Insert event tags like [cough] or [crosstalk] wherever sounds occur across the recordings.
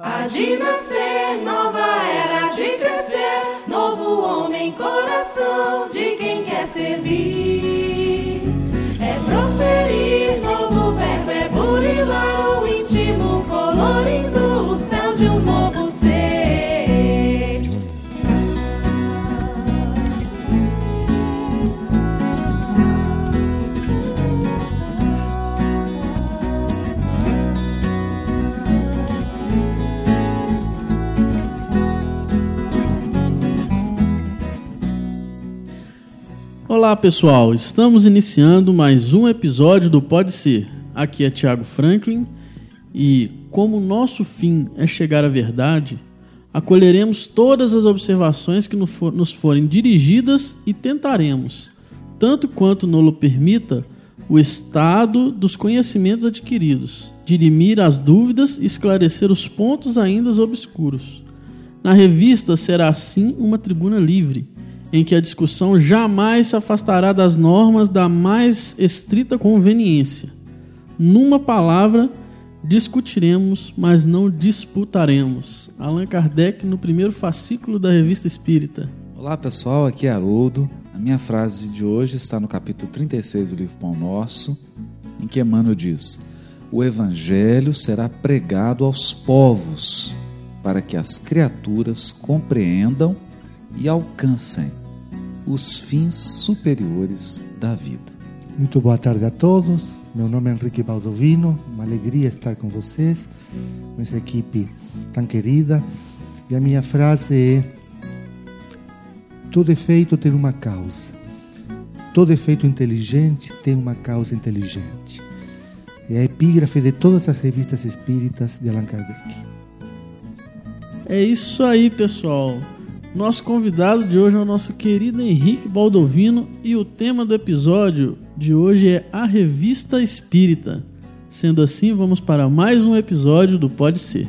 Há de nascer, nova era de crescer, novo homem, coração de quem quer servir. Olá pessoal, estamos iniciando mais um episódio do Pode Ser. Aqui é Tiago Franklin e, como nosso fim é chegar à verdade, acolheremos todas as observações que nos forem dirigidas e tentaremos, tanto quanto nolo permita, o estado dos conhecimentos adquiridos, dirimir as dúvidas e esclarecer os pontos ainda obscuros. Na revista será assim uma tribuna livre, em que a discussão jamais se afastará das normas da mais estrita conveniência. Numa palavra, discutiremos, mas não disputaremos. Allan Kardec no primeiro fascículo da Revista Espírita. Olá pessoal, aqui é Haroldo. A minha frase de hoje está no capítulo 36 do livro Pão Nosso, em que Emmanuel diz: O Evangelho será pregado aos povos, para que as criaturas compreendam e alcancem os fins superiores da vida. Muito boa tarde a todos. Meu nome é Henrique Baldovino. Uma alegria estar com vocês, com essa equipe tão querida. E a minha frase é: Todo efeito tem uma causa. Todo efeito inteligente tem uma causa inteligente. É a epígrafe de todas as revistas espíritas de Allan Kardec. É isso aí, pessoal. Nosso convidado de hoje é o nosso querido Henrique Baldovino e o tema do episódio de hoje é a Revista Espírita. Sendo assim, vamos para mais um episódio do Pode Ser.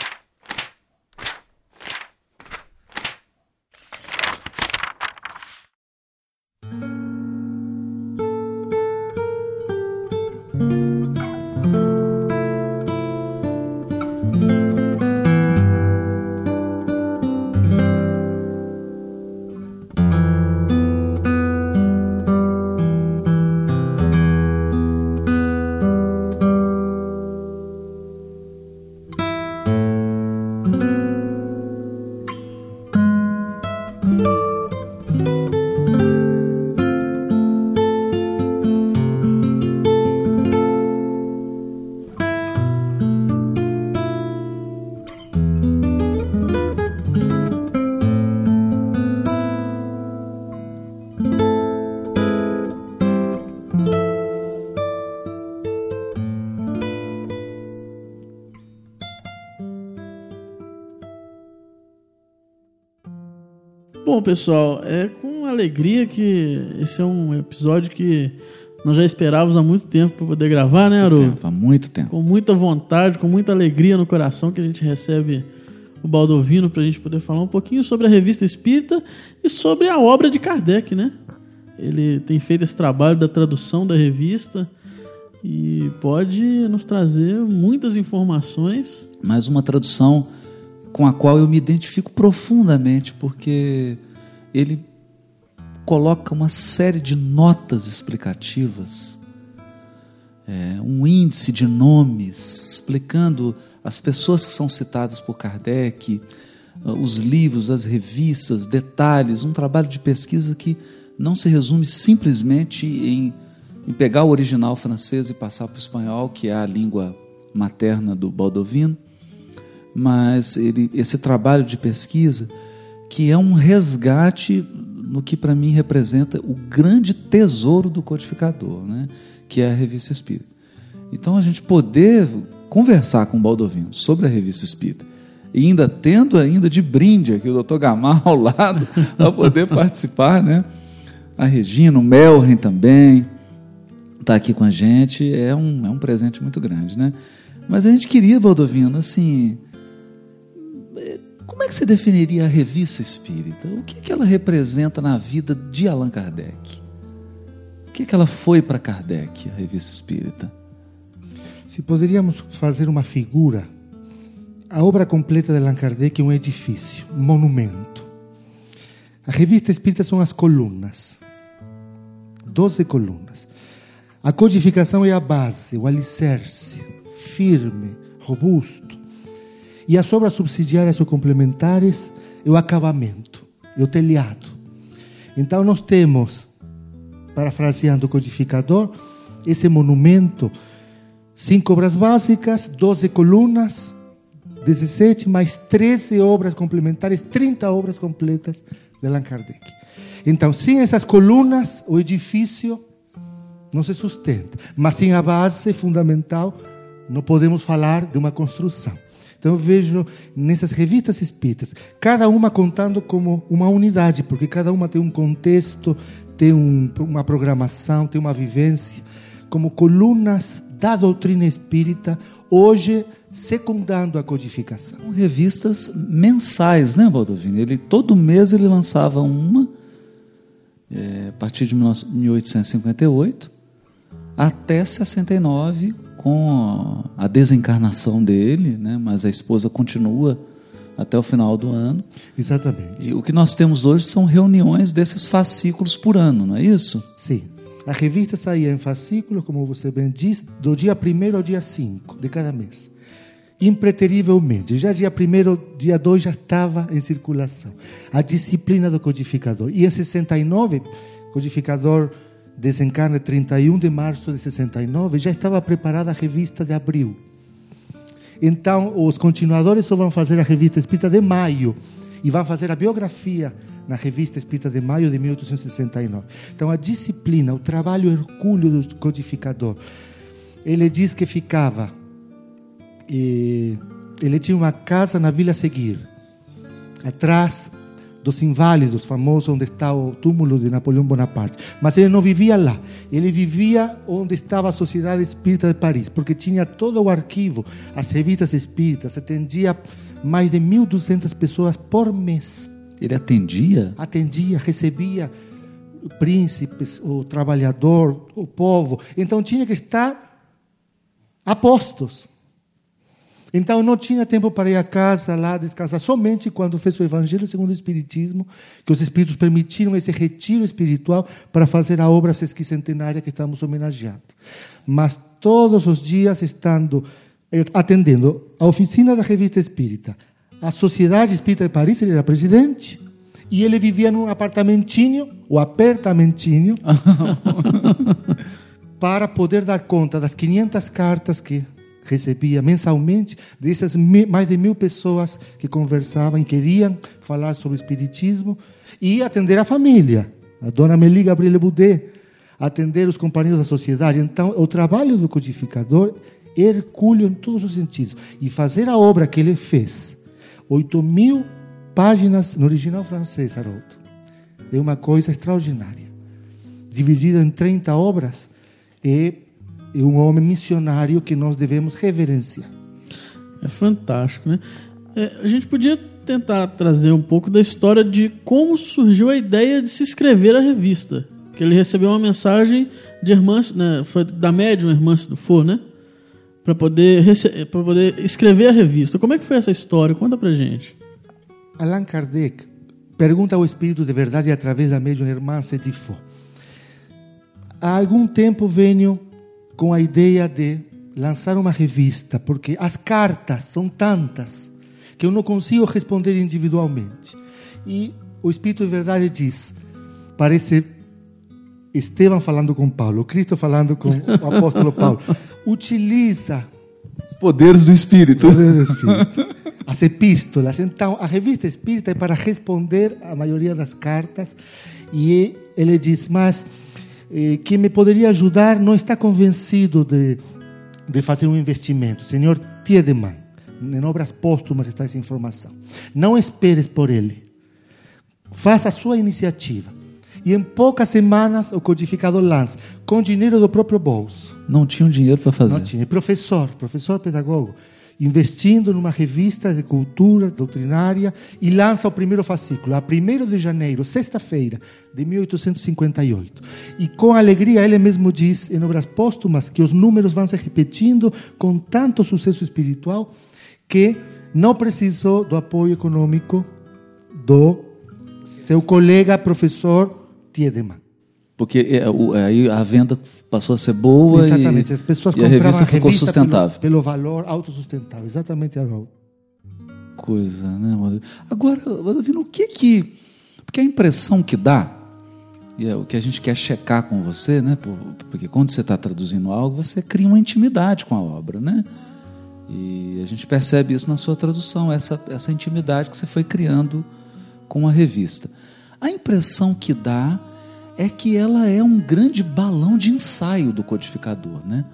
Pessoal, é com alegria que esse é um episódio que nós já esperávamos há muito tempo para poder gravar, né? Tempo, há muito tempo. Com muita vontade, com muita alegria no coração que a gente recebe o Baldovino para a gente poder falar um pouquinho sobre a Revista Espírita e sobre a obra de Kardec, né? Ele tem feito esse trabalho da tradução da revista e pode nos trazer muitas informações. Mas uma tradução com a qual eu me identifico profundamente, porque ele coloca uma série de notas explicativas, é, um índice de nomes, explicando as pessoas que são citadas por Kardec, ah, os livros, as revistas, detalhes, um trabalho de pesquisa que não se resume simplesmente em, em pegar o original francês e passar para o espanhol, que é a língua materna do Baldovino, mas ele, esse trabalho de pesquisa que é um resgate no que para mim representa o grande tesouro do codificador, né? que é a Revista Espírita. Então a gente poder conversar com o Baldovino sobre a revista Espírita e ainda tendo ainda de brinde aqui o Dr. Gamal ao lado [laughs] para poder participar, né? A Regina, o Melren também está aqui com a gente, é um, é um presente muito grande, né? Mas a gente queria, Baldovino, assim, como é que você definiria a revista espírita? O que, é que ela representa na vida de Allan Kardec? O que, é que ela foi para Kardec, a revista espírita? Se poderíamos fazer uma figura, a obra completa de Allan Kardec é um edifício, um monumento. A revista espírita são as colunas, doze colunas. A codificação é a base, o alicerce, firme, robusto. E as obras subsidiárias ou complementares é o acabamento, é o telhado. Então nós temos, parafraseando o codificador, esse monumento, cinco obras básicas, 12 colunas, 17 mais 13 obras complementares, 30 obras completas de Allan Kardec. Então, sem essas colunas, o edifício não se sustenta. Mas sem a base fundamental, não podemos falar de uma construção. Então eu vejo nessas revistas espíritas, cada uma contando como uma unidade, porque cada uma tem um contexto, tem um, uma programação, tem uma vivência, como colunas da doutrina espírita, hoje secundando a codificação. Revistas mensais, né, Baldovino? Ele, todo mês ele lançava uma, é, a partir de 1858 até 69, com a desencarnação dele, né? mas a esposa continua até o final do ano. Exatamente. E o que nós temos hoje são reuniões desses fascículos por ano, não é isso? Sim. A revista saía em fascículos, como você bem diz, do dia 1 ao dia 5 de cada mês. Impreterivelmente. Já dia 1 dia 2 já estava em circulação. A disciplina do codificador. E em 69, codificador desencarne 31 de março de 69, já estava preparada a revista de abril. Então, os continuadores só vão fazer a revista Espírita de maio e vão fazer a biografia na revista Espírita de maio de 1869. Então, a disciplina, o trabalho hercúleo do codificador. Ele diz que ficava. ele tinha uma casa na Vila Seguir, atrás dos inválidos, famoso onde está o túmulo de Napoleão Bonaparte. Mas ele não vivia lá, ele vivia onde estava a Sociedade Espírita de Paris, porque tinha todo o arquivo, as revistas espíritas, atendia mais de 1.200 pessoas por mês. Ele atendia? Atendia, recebia príncipes, o trabalhador, o povo. Então tinha que estar a postos. Então não tinha tempo para ir a casa lá descansar, somente quando fez o Evangelho segundo o Espiritismo, que os Espíritos permitiram esse retiro espiritual para fazer a obra sesquicentenária que estamos homenageando. Mas todos os dias estando eh, atendendo a oficina da Revista Espírita, a Sociedade Espírita de Paris, ele era presidente, e ele vivia num apartamentinho, ou apertamentinho, [laughs] para poder dar conta das 500 cartas que recebia mensalmente dessas mais de mil pessoas que conversavam e queriam falar sobre espiritismo e atender a família. A dona Meli Gabriele Boudet, atender os companheiros da sociedade. Então, o trabalho do codificador hercúleo em todos os sentidos. E fazer a obra que ele fez, 8 mil páginas no original francês, Haroldo, é uma coisa extraordinária. Dividida em 30 obras, é é um homem missionário que nós devemos reverenciar. É fantástico, né? É, a gente podia tentar trazer um pouco da história de como surgiu a ideia de se escrever a revista. Que ele recebeu uma mensagem de Hermance, né, foi da médium Hermance do For, né? Para poder, para poder escrever a revista. Como é que foi essa história? Conta pra gente. Allan Kardec pergunta ao Espírito de Verdade através da médium de For. Há algum tempo venho com a ideia de lançar uma revista, porque as cartas são tantas que eu não consigo responder individualmente. E o Espírito de Verdade diz: parece Estevão falando com Paulo, Cristo falando com o apóstolo Paulo. [laughs] Utiliza os poderes do Espírito. Poderes do Espírito. As epístolas. Então, a revista espírita é para responder a maioria das cartas. E ele diz: Mas eh, que me poderia ajudar não está convencido de de fazer um investimento. Senhor Tiedemann, em obras póstumas está essa informação. Não esperes por ele. Faça a sua iniciativa. E em poucas semanas o codificador lança, com dinheiro do próprio bolso. Não tinham dinheiro para fazer. Não tinha. Professor, professor pedagogo, investindo numa revista de cultura doutrinária e lança o primeiro fascículo, a 1 de janeiro, sexta-feira de 1858. E com alegria ele mesmo diz em obras póstumas que os números vão se repetindo com tanto sucesso espiritual que não precisou do apoio econômico do seu colega professor Tiedemann. Porque é, o- aí a venda passou a ser boa Exatamente, e, as pessoas e a revista ficou sustentável. Pelo, pelo valor autossustentável, exatamente a Coisa, né? Agora, Rodolfino, o que que... Porque a impressão que dá, e é o que a gente quer checar com você, né? por- Porque quando você está traduzindo algo, você cria uma intimidade com a obra, né? E a gente percebe isso na sua tradução, essa, essa intimidade que você foi criando com a revista. A impressão que dá é que ela é um grande balão de ensaio do codificador, né?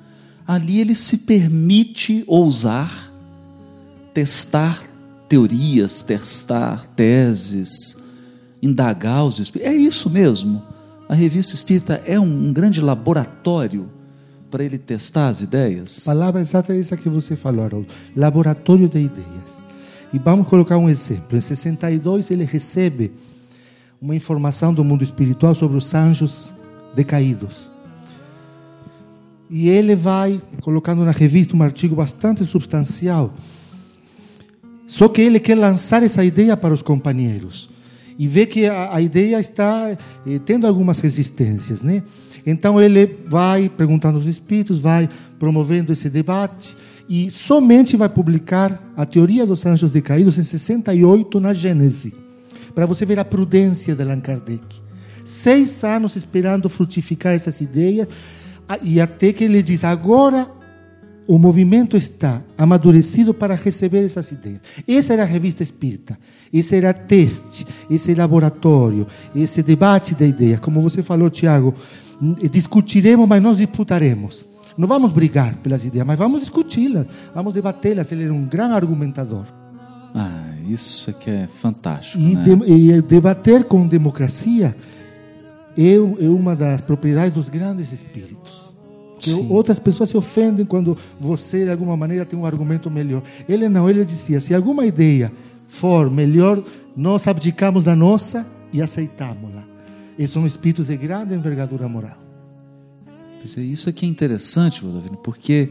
Ali ele se permite ousar, testar teorias, testar teses, indagar os espíritos. É isso mesmo. A revista espírita é um, grande laboratório para ele testar as ideias. A palavra exata é essa que você falou, Haroldo. Laboratório de ideias. E vamos colocar um exemplo. Em 62, ele recebe uma informação do mundo espiritual sobre os anjos decaídos. E ele vai colocando na revista um artigo bastante substancial. Só que ele quer lançar essa ideia para os companheiros. E vê que a, a ideia está eh, tendo algumas resistências, né? Então ele vai perguntando aos espíritos, vai promovendo esse debate e somente vai publicar a teoria dos anjos decaídos em 68 na Gênese, para você ver a prudência de Allan Kardec. Seis anos esperando frutificar essas ideias e até que ele diz agora o movimento está amadurecido para receber essas ideias. Essa era a revista espírita. Esse era teste, esse laboratório, esse debate de ideias. Como você falou, Tiago, discutiremos, mas não disputaremos. Não vamos brigar pelas ideias, mas vamos discuti-las, vamos debatê-las. Ele era um grande argumentador. Isso é que é fantástico. E, né? de- e debater com democracia é, é uma das propriedades dos grandes espíritos. Outras pessoas se ofendem quando você, de alguma maneira, tem um argumento melhor. Ele não, ele dizia: se alguma ideia for melhor, nós abdicamos da nossa e aceitamos-la. E são espíritos de grande envergadura moral. É, Isso aqui é interessante, Rodolfino, porque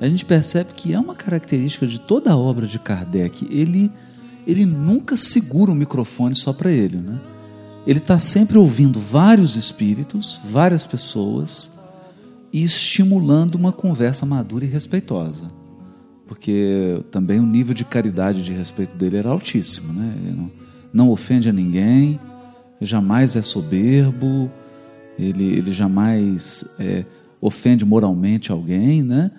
a gente percebe que é uma característica de toda a obra de Kardec. Ele, ele nunca segura o microfone só para ele. Né? Ele está sempre ouvindo vários espíritos, várias pessoas, e estimulando uma conversa madura e respeitosa. Porque também o nível de caridade e de respeito dele era altíssimo. Né? Ele não, não ofende a ninguém, jamais é soberbo, ele, ele jamais é, ofende moralmente alguém, né?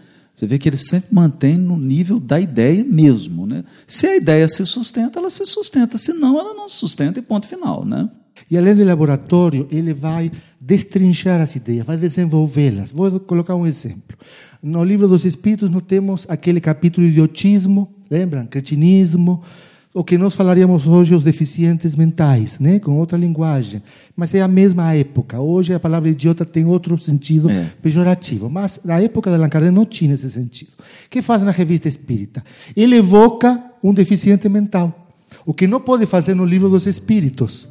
Você vê que ele sempre mantém no nível da ideia mesmo, né? Se a ideia se sustenta, ela se sustenta, se não, ela não se sustenta e ponto final, né? E além do laboratório, ele vai destrinchar as ideias, vai desenvolvê-las. Vou colocar um exemplo. No livro dos Espíritos, nós temos aquele capítulo idiotismo, lembram? Cretinismo, o que nós falaríamos hoje, os deficientes mentais, né? com outra linguagem. Mas é a mesma época. Hoje a palavra idiota tem outro sentido É. pejorativo. Mas na época de Allan Kardec não tinha esse sentido. O que faz na revista espírita? Ele evoca um deficiente mental. O que não pode fazer no livro dos Espíritos.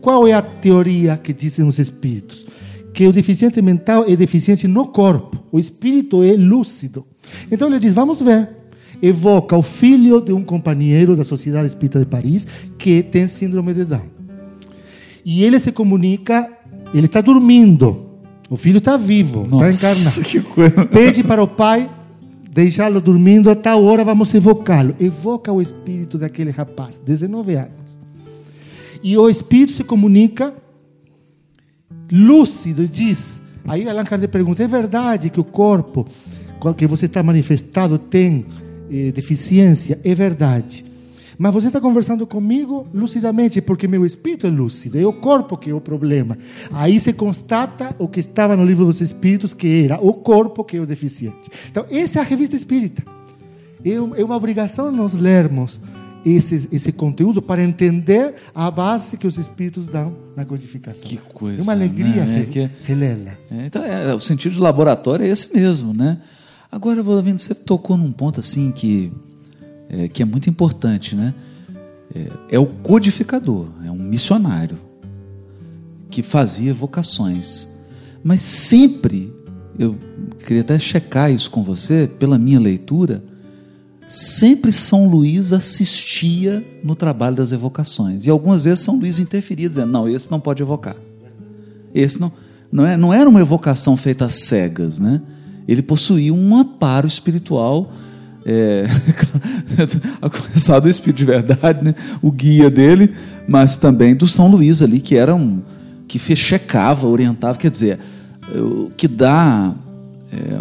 Qual é a teoria que dizem os espíritos? Que o deficiente mental é deficiente no corpo, o espírito é lúcido. Então ele diz: vamos ver. Evoca o filho de um companheiro da Sociedade Espírita de Paris que tem síndrome de Down. E ele se comunica, ele está dormindo. O filho está vivo, está encarnado. que coisa. Pede para o pai deixá-lo dormindo a tal hora, vamos evocá-lo. Evoca o espírito daquele rapaz, 19 anos. E o espírito se comunica lúcido e diz. Aí Allan Kardec pergunta: é verdade que o corpo que você está manifestado tem eh, deficiência? É verdade. Mas você está conversando comigo lucidamente, porque meu espírito é lúcido, é o corpo que é o problema. Aí se constata o que estava no livro dos Espíritos, que era o corpo que é o deficiente. Então, essa é a revista espírita. É é uma obrigação nós lermos esse, esse conteúdo para entender a base que os Espíritos dão na codificação. Que coisa, É uma alegria né? É que- relê-la. É, então, é, o sentido de laboratório é esse mesmo, né? Agora, Valdemiro, você tocou num ponto assim que é, que é muito importante, né? É, é o codificador, é um missionário que fazia vocações. Mas sempre, eu queria até checar isso com você, pela minha leitura, sempre São Luís assistia no trabalho das evocações. E algumas vezes São Luís interferia, dizendo: não, esse não pode evocar. Esse não, não, é, não era uma evocação feita às cegas, né? Ele possuía um amparo espiritual, é, [laughs] a começar do Espírito de Verdade, né? o guia dele, mas também do São Luís ali, que era um que fe- checava, orientava, quer dizer, o que dá é,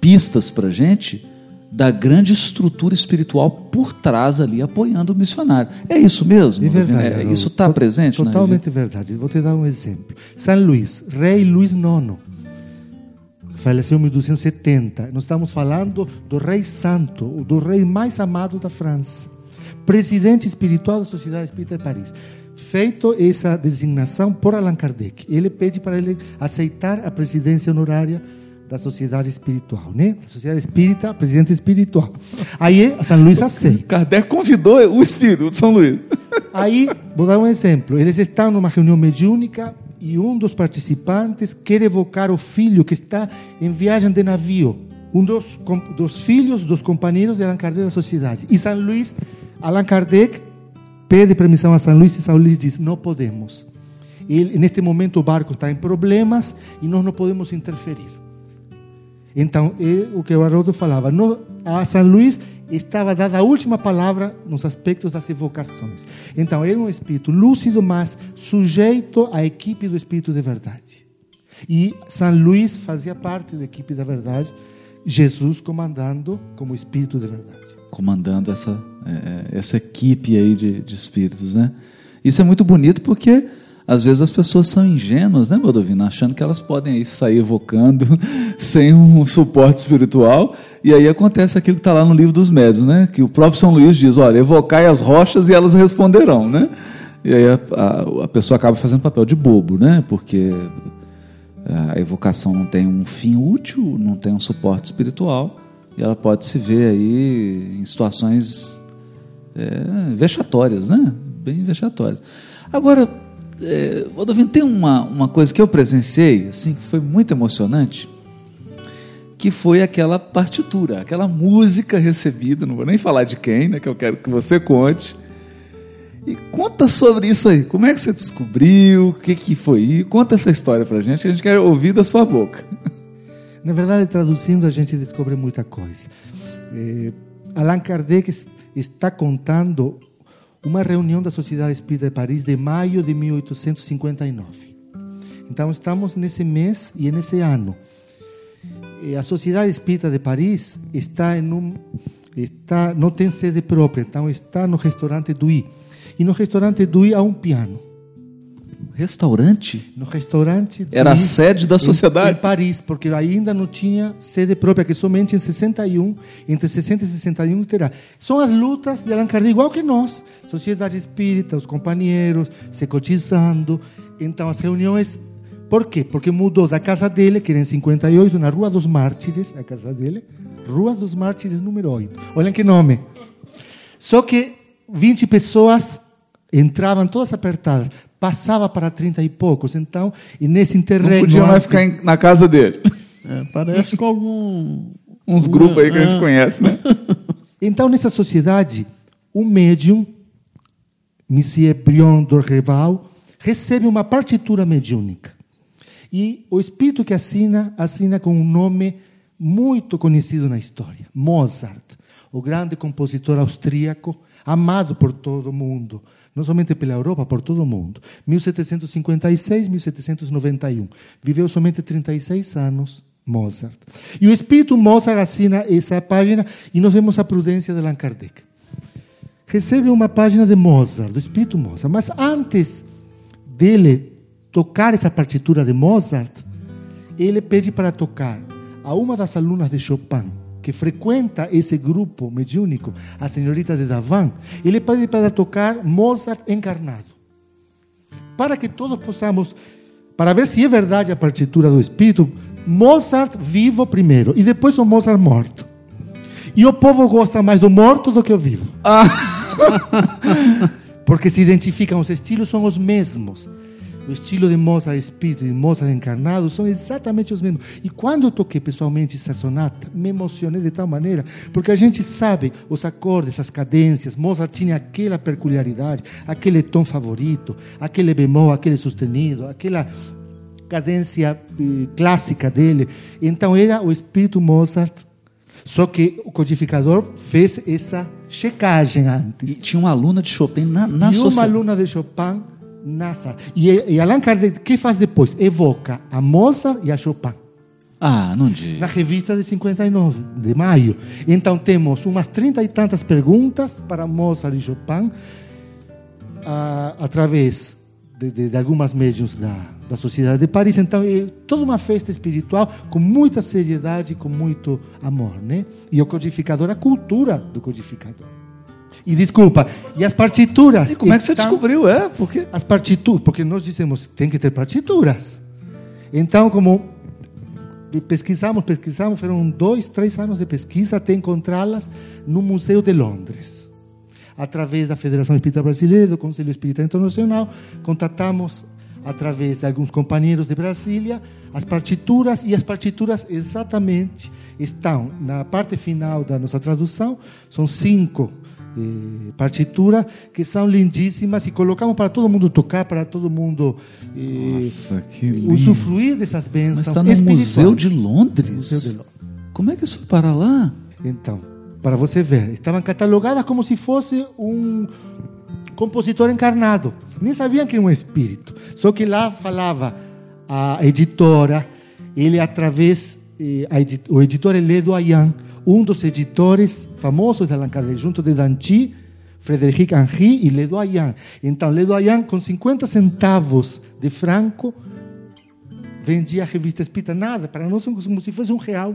pistas para gente da grande estrutura espiritual por trás ali, apoiando o missionário. É isso mesmo? É verdade. É, Haroldo. isso está presente Totalmente verdade. Vou te dar um exemplo. São Luís, rei Luís IX, faleceu em 1270. Nós estamos falando do rei santo, do rei mais amado da França, presidente espiritual da Sociedade Espírita de Paris. Feito essa designação por Allan Kardec, ele pede para ele aceitar a presidência honorária da Sociedade Espiritual, né? Sociedade Espírita, presidente espiritual. Aí São Luís aceita. Kardec convidou o espírito de São Luís. Aí, vou dar um exemplo. Eles estão numa reunião mediúnica e um dos participantes quer evocar o filho que está em viagem de navio. Um dos, dos filhos dos companheiros de Allan Kardec da sociedade. E São Luís, Allan Kardec pede permissão a São Luís e São Luís diz: não podemos. Ele, neste momento o barco está em problemas e nós não podemos interferir. Então, é o que o Haroldo falava. No, a São Luís estava dada a última palavra nos aspectos das evocações. Então, era um espírito lúcido, mas sujeito à equipe do Espírito de Verdade. E São Luís fazia parte da equipe da Verdade, Jesus comandando como Espírito de Verdade. Comandando essa, é, essa equipe aí de, de espíritos, né? Isso é muito bonito porque às vezes as pessoas são ingênuas, né, Baldovino? Achando que elas podem aí sair evocando [laughs] sem um suporte espiritual. E aí acontece aquilo que está lá no livro dos médios, né? Que o próprio São Luís diz: olha, evocai as rochas e elas responderão, né? E aí a, a, a pessoa acaba fazendo papel de bobo, né? Porque a evocação não tem um fim útil, não tem um suporte espiritual, e ela pode se ver aí em situações é, vexatórias, né? Bem vexatórias. Agora, é, tem uma, uma coisa que eu presenciei, assim, que foi muito emocionante, que foi aquela partitura, aquela música recebida, não vou nem falar de quem, né? Que eu quero que você conte. E conta sobre isso aí. Como é que você descobriu? O que, que foi? Conta essa história pra gente, que a gente quer ouvir da sua boca. Na verdade, traduzindo, a gente descobre muita coisa. Eh, Allan Kardec es- está contando uma reunião da Sociedade Espírita de Paris de maio de 1859. Então, estamos nesse mês e nesse ano. A Sociedade Espírita de Paris está em um está não tem sede própria, então está no restaurante Dui. E no restaurante Dui há um piano. Restaurante? No restaurante Era a sede da em- sociedade? Em, Paris, porque ainda não tinha sede própria, que somente em 61, entre 60 e 61 terá. São as lutas de Allan Kardec, igual que nós. Sociedade espírita, os companheiros, se cotizando. Então, as reuniões. Por quê? Porque mudou da casa dele, que era em 58, na Rua dos Mártires, a casa dele, Rua dos Mártires, número 8. Olhem que nome. Só que 20 pessoas entravam todas apertadas, passava para 30 e poucos. Então, e nesse Não interregno. podia mais antes- ficar em- na casa dele. [laughs] É, parece com algum. Uns grupos aí que a gente ah, conhece, né? [laughs] Então, nessa sociedade, o médium, Monsieur Brion Dorreval, recebe uma partitura mediúnica. E o espírito que assina, assina com um nome muito conhecido na história: Mozart, o grande compositor austríaco, amado por todo mundo, não somente pela Europa, por todo o mundo. 1756, 1791. Viveu somente 36 anos. Mozart. E o espírito Mozart assina essa página e nós vemos a prudência de Allan Kardec. recebe uma página de Mozart, do espírito Mozart. Mas antes dele tocar essa partitura de Mozart, ele pede para tocar a uma das alunas de Chopin, que frequenta esse grupo mediúnico, a senhorita de Davan, ele pede para tocar Mozart encarnado. Para que todos possamos, para ver se é verdade a partitura do espírito, Mozart vivo primeiro e depois o Mozart morto. E o povo gosta mais do morto do que o vivo. [laughs] Porque se identificam, os estilos são os mesmos. O estilo de Mozart espírito e Mozart encarnado são exatamente os mesmos. E quando eu toquei pessoalmente essa sonata, me emocionei de tal maneira, porque a gente sabe os acordes, as cadências. Mozart tinha aquela peculiaridade, aquele tom favorito, aquele bemol, aquele sustenido, aquela cadência eh, clássica dele. Então era o espírito Mozart. Só que o codificador fez essa checagem E antes. tinha uma aluna de Chopin na, na e uma sociedade. aluna de Chopin na sala. E, e Allan Kardec, o que faz depois? Evoca a Mozart e a Chopin. Ah, não diga. Na revista de 59, de maio. Então temos umas trinta e tantas perguntas para Mozart e Chopin, ah, através de, de, de algumas médiums da, da Sociedade de Paris. Então é toda uma festa espiritual com muita seriedade com muito amor. Né? E o codificador, a cultura do codificador. E desculpa, e as partituras? E como é que você descobriu? É, porque. as partituras, porque nós dizemos tem que ter partituras. Então, como pesquisamos, pesquisamos, foram dois, três anos de pesquisa até encontrá-las no Museu de Londres. Através da Federação Espírita Brasileira, do Conselho Espírita Internacional, contatamos através de alguns companheiros de Brasília as partituras e as partituras exatamente estão na parte final da nossa tradução. São cinco eh, partituras que são lindíssimas e colocamos para todo mundo tocar, para todo mundo eh, Nossa, usufruir dessas Mas bênçãos está no. Museu de Londres. Museu de Londres. Como é que isso foi para lá? Então, para você ver, estavam catalogadas como se fosse um compositor encarnado. Nem sabiam que era um espírito. Só que lá falava a editora, ele através, eh, a edi- o editor é Ledo Ayan, um dos editores famosos de Allan Kardec, junto de Danchi, Frederic Henry e Ledo Ayan. Então, Ledo Ayan, com 50 centavos de franco, vendia a revista espírita. Nada, para nós como se fosse um real.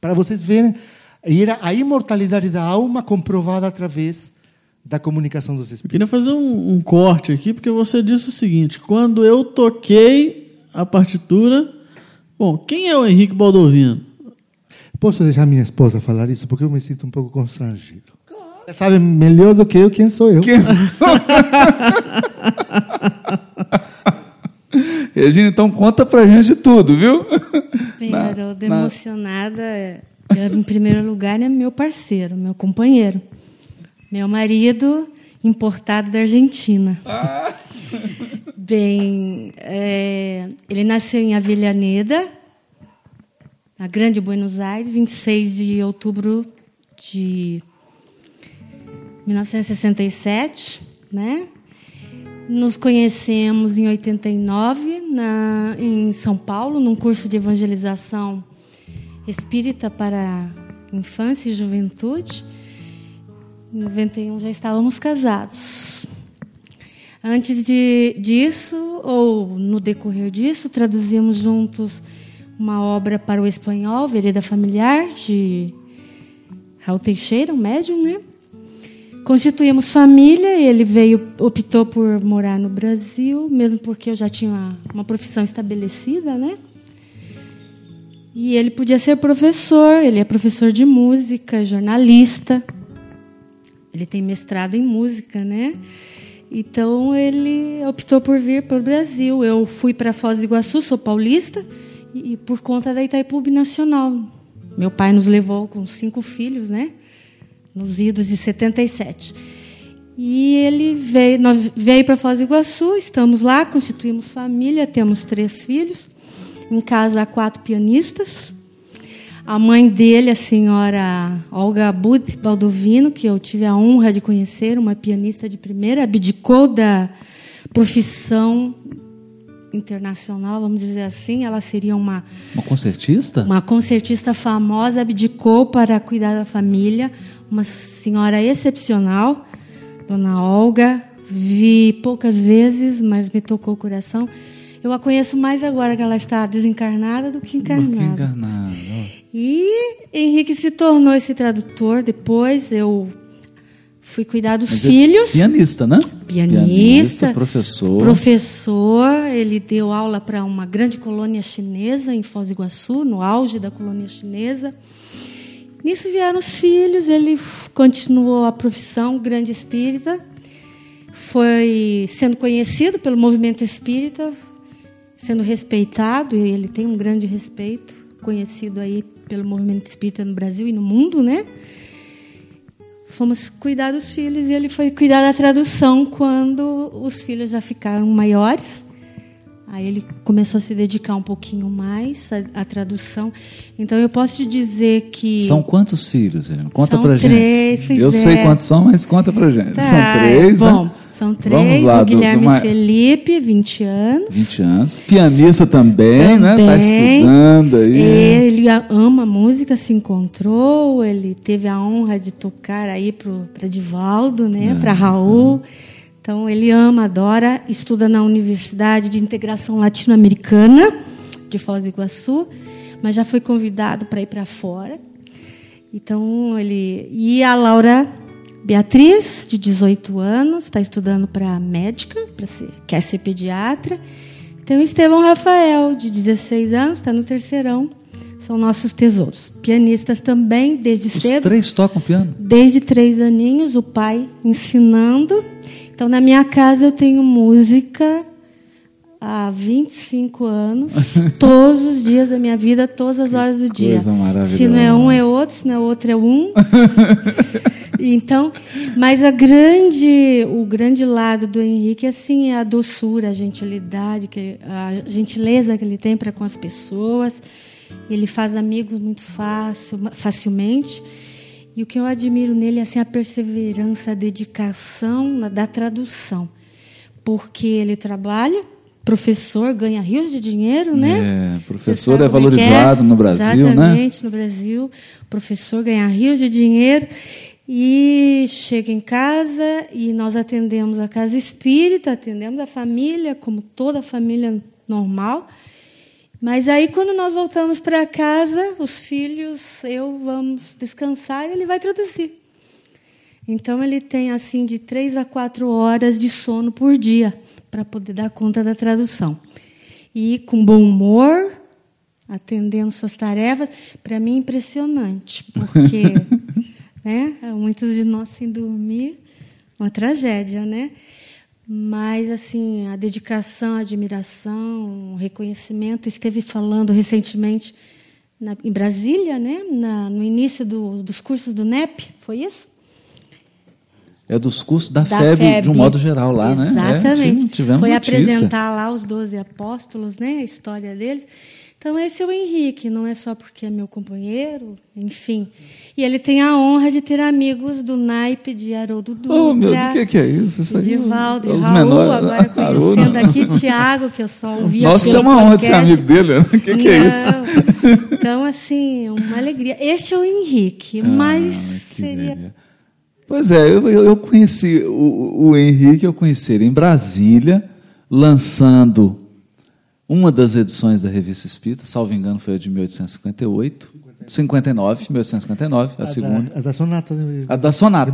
Para vocês verem. Era a imortalidade da alma comprovada através da comunicação dos Eu espíritos. queria fazer um, um corte aqui, porque você disse o seguinte: quando eu toquei a partitura. Bom, quem é o Henrique Baldovino? Posso deixar minha esposa falar isso? Porque eu me sinto um pouco constrangido. Ela sabe melhor do que eu quem sou eu. [laughs] Regina, então conta pra gente tudo, viu? Bem, Na- Haroldo, na- emocionada. Em primeiro lugar, é meu parceiro, meu companheiro. Meu marido, importado da Argentina. Bem, é, ele nasceu em Avellaneda, na Grande Buenos Aires, 26 de outubro de 1967, né? Nos conhecemos em 89 na, em São Paulo, num curso de evangelização espírita para infância e juventude. Em 91 já estávamos casados. Antes de, disso, ou no decorrer disso, traduzimos juntos uma obra para o espanhol, Vereda Familiar, de Raul Teixeira, um médium, né? Constituímos família, ele veio, optou por morar no Brasil, mesmo porque eu já tinha uma, uma profissão estabelecida, né? E ele podia ser professor, ele é professor de música, jornalista. Ele tem mestrado em música, né? Então ele optou por vir para o Brasil. Eu fui para Foz do Iguaçu, sou paulista, e, por conta da Itaipu Nacional. Meu pai nos levou com cinco filhos, né? Nos idos de 77. E ele veio, veio para Foz do Iguaçu, estamos lá, constituímos família, temos três filhos. Em casa há quatro pianistas. A mãe dele, a senhora Olga Bud Baldovino, que eu tive a honra de conhecer, uma pianista de primeira, abdicou da profissão internacional, vamos dizer assim. Ela seria uma, Uma concertista? uma concertista famosa, abdicou para cuidar da família, uma senhora excepcional. Dona Olga. Vi poucas vezes, mas me tocou o coração. Eu a conheço mais agora que ela está desencarnada do que Do que encarnada. E Henrique se tornou esse tradutor. Depois eu fui cuidar dos Mas é filhos. Pianista, né? Pianista, professor. Professor, ele deu aula para uma grande colônia chinesa em Foz do Iguaçu, no auge da colônia chinesa. Nisso vieram os filhos, ele continuou a profissão, grande espírita. Foi sendo conhecido pelo movimento espírita, sendo respeitado, e ele tem um grande respeito, conhecido aí pelo movimento espírita no Brasil e no mundo, né? Fomos cuidar dos filhos e ele foi cuidar da tradução quando os filhos já ficaram maiores. Aí ele começou a se dedicar um pouquinho mais à, à tradução. Então eu posso te dizer que São quantos filhos, Helena? Conta São pra três, gente. Eu é. sei quantos são, mas conta pra gente. Tá, são três, bom, né? são Vamos três. lá, o Guilherme do Felipe, 20 anos. 20 anos. Pianista também, né? Tá Também. estudando aí. Ele a- ama música, se encontrou, ele teve a honra de tocar aí para Divaldo, né, para Raul. Então ele ama, adora, estuda na Universidade de Integração Latino-Americana de Foz do Iguaçu, mas já foi convidado para ir para fora. Então ele e a Laura Beatriz, de 18 anos, está estudando para médica, para ser, quer ser pediatra. Tem o Estevão Rafael, de 16 anos, está no terceirão. São nossos tesouros. Pianistas também, desde Os cedo. três tocam piano? Desde três aninhos, o pai ensinando. Então, na minha casa, eu tenho música há 25 anos, [laughs] todos os dias da minha vida, todas as horas do dia. Se não é um, é outro, se não é outro, é um. [laughs] Então, mas a grande, o grande lado do Henrique assim é a doçura, a gentilidade, a gentileza que ele tem para com as pessoas. Ele faz amigos muito fácil, facilmente. E o que eu admiro nele é assim, a perseverança, a dedicação da tradução. Porque ele trabalha, professor, ganha rios de dinheiro, né? É, professor é que valorizado no Brasil, né? Exatamente, no Brasil. Professor ganha rios de dinheiro e chega em casa e nós atendemos a casa espírita, atendemos a família, como toda família normal. Mas aí, quando nós voltamos para casa, os filhos, eu vamos descansar e ele vai traduzir. Então, ele tem assim de três a quatro horas de sono por dia para poder dar conta da tradução. E com bom humor, atendendo suas tarefas, para mim é impressionante, porque [laughs] né, muitos de nós sem dormir, uma tragédia, né? Mas assim, a dedicação, a admiração, o reconhecimento, esteve falando recentemente na, em Brasília, né? Na, no início do, dos cursos do NEP, foi isso? É dos cursos da, da FEB, de um modo geral lá, né? Exatamente. É, tivemos Foi notícia. apresentar lá os doze apóstolos, né? A história deles. Então esse é o Henrique, não é só porque é meu companheiro, enfim. E ele tem a honra de ter amigos do naipe de Haroldo Dutra. Oh, meu o que, que é isso? Isso aí, Divaldo e os Raul, menores- agora Haroldo. conhecendo aqui Tiago, que eu só ouvia Nossa, pelo tem uma honra de ser amigo dele, né? O que, que é isso? Então, assim, uma alegria. Este é o Henrique, mas Ah, que seria. Pois é, eu, eu eu conheci o, o Henrique, eu conheci ele em Brasília, lançando uma das edições da Revista Espírita, salvo engano, foi a de 1858, 59, 1859, a, A segunda. da, a da sonata de, A da Sonata.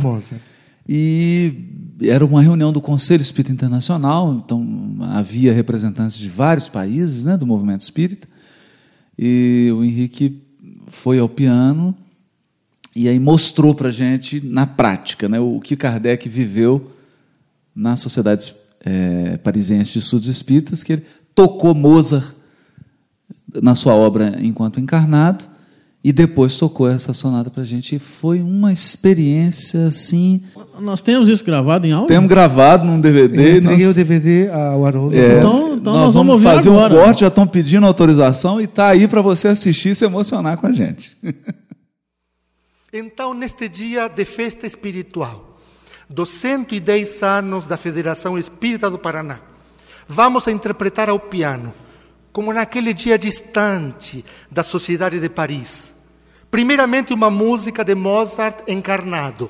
E era uma reunião do Conselho Espírita Internacional, então havia representantes de vários países né, do movimento espírita. E o Henrique foi ao piano e aí mostrou para a gente, na prática, né, o que Kardec viveu na Sociedade eh, Parisiense de Estudos Espíritas, que ele tocou Mozart na sua obra enquanto encarnado e depois tocou essa sonata para a gente. E foi uma experiência assim. Nós temos isso gravado em áudio? Temos gravado num Eu DVD. entreguei nós- o DVD ao Haroldo. É, Então- então nós, nós vamos vamos ouvir fazer agora. um corte, já estão pedindo autorização e está aí para você assistir e se emocionar com a gente. [laughs] Então, neste dia de festa espiritual, dos 110 anos da Federação Espírita do Paraná, vamos a interpretar ao piano, como naquele dia distante da Sociedade de Paris, primeiramente uma música de Mozart encarnado,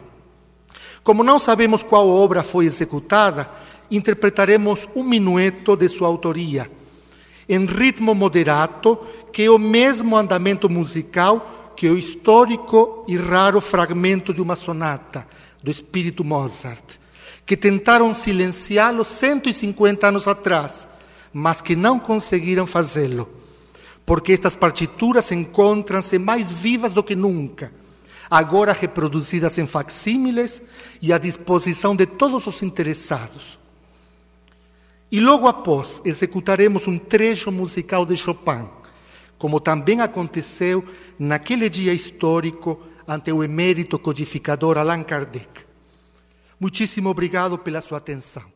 Como não sabemos qual obra foi executada, interpretaremos um minueto de sua autoria, em ritmo moderato, que é o mesmo andamento musical que o histórico e raro fragmento de uma sonata do espírito Mozart, que tentaram silenciá-lo 150 anos atrás, mas que não conseguiram fazê-lo, porque estas partituras encontram-se mais vivas do que nunca, agora reproduzidas em facsímiles e à disposição de todos os interessados. E logo após executaremos um trecho musical de Chopin, como também aconteceu naquele dia histórico ante o emérito codificador Allan Kardec. Muitíssimo obrigado pela sua atenção.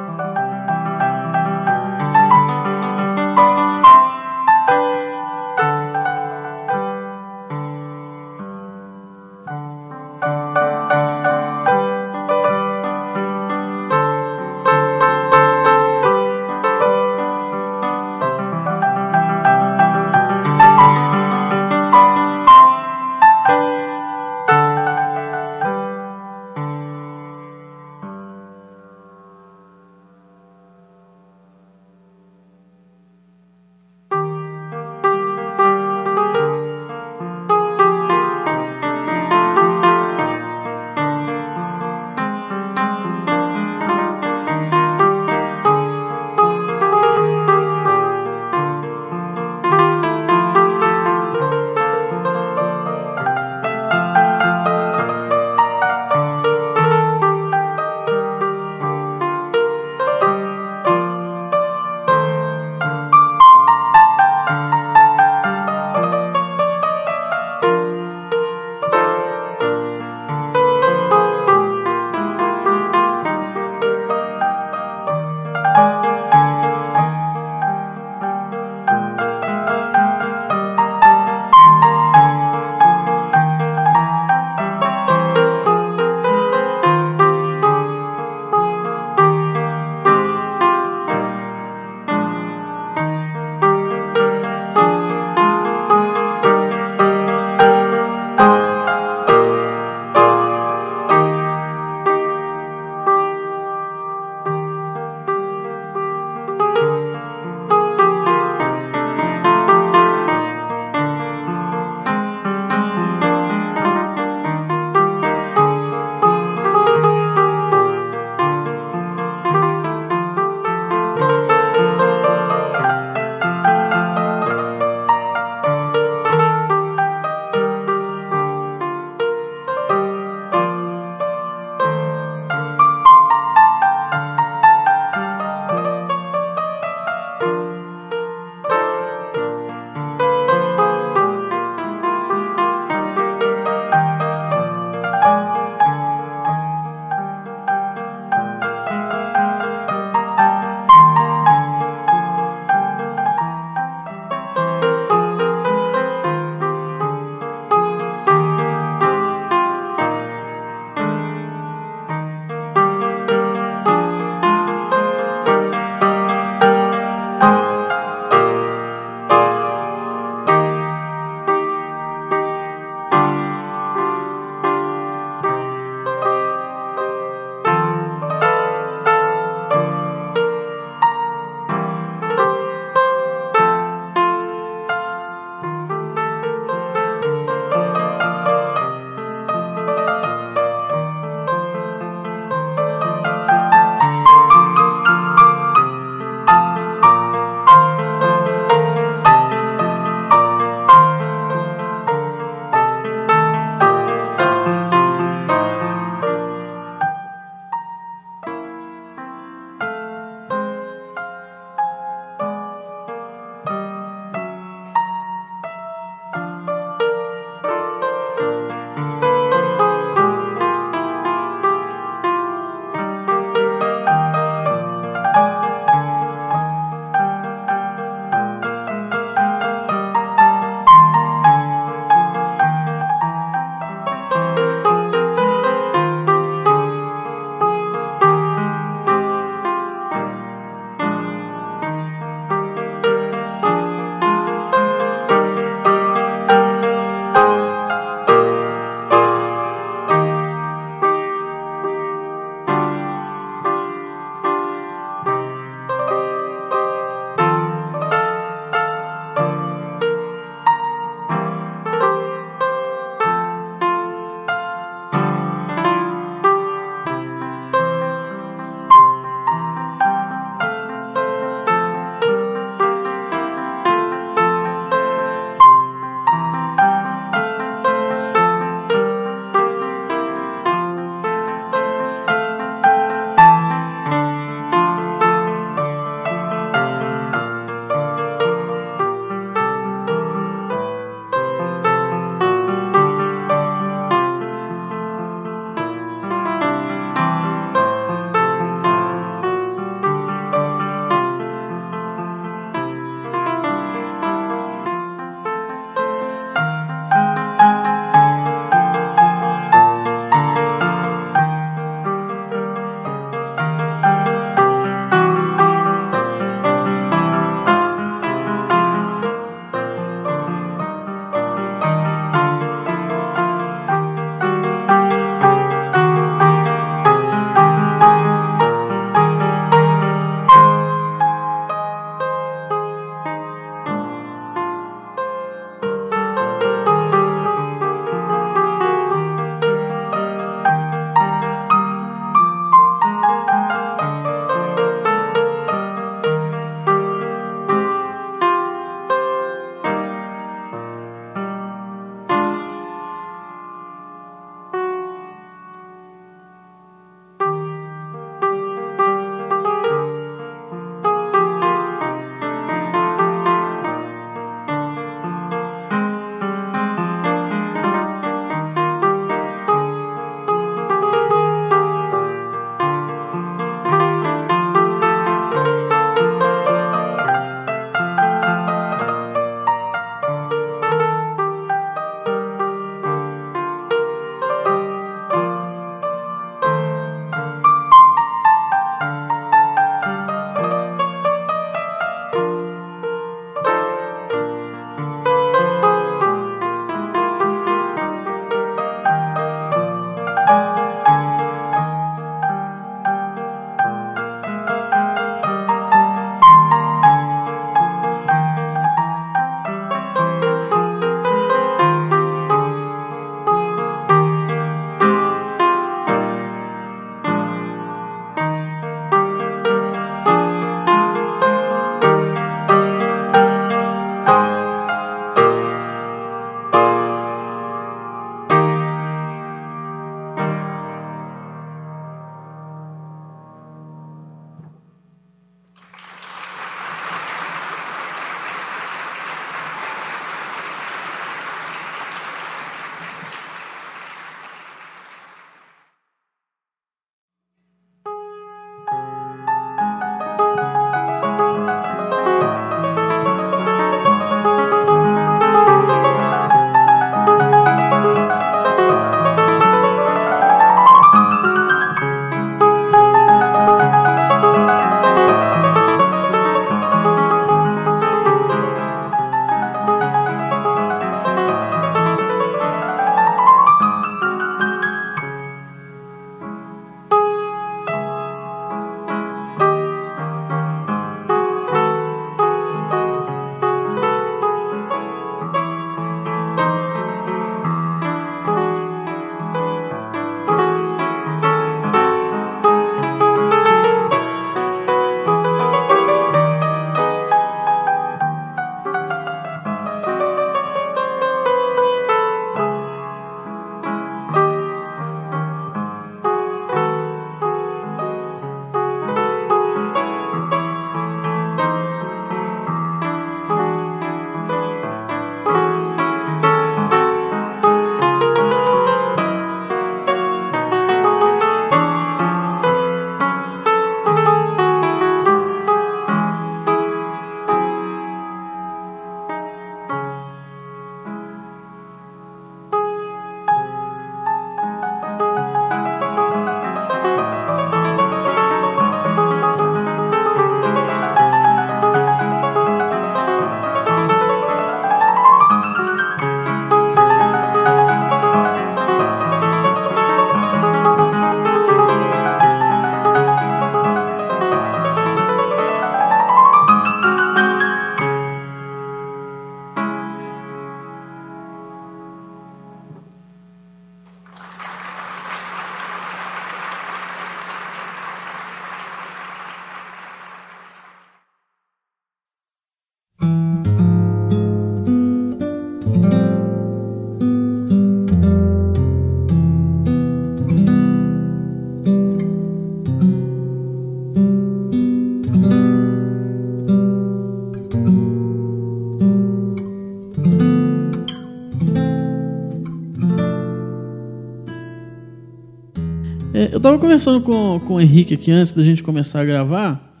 Tava conversando com, com o Henrique aqui antes da gente começar a gravar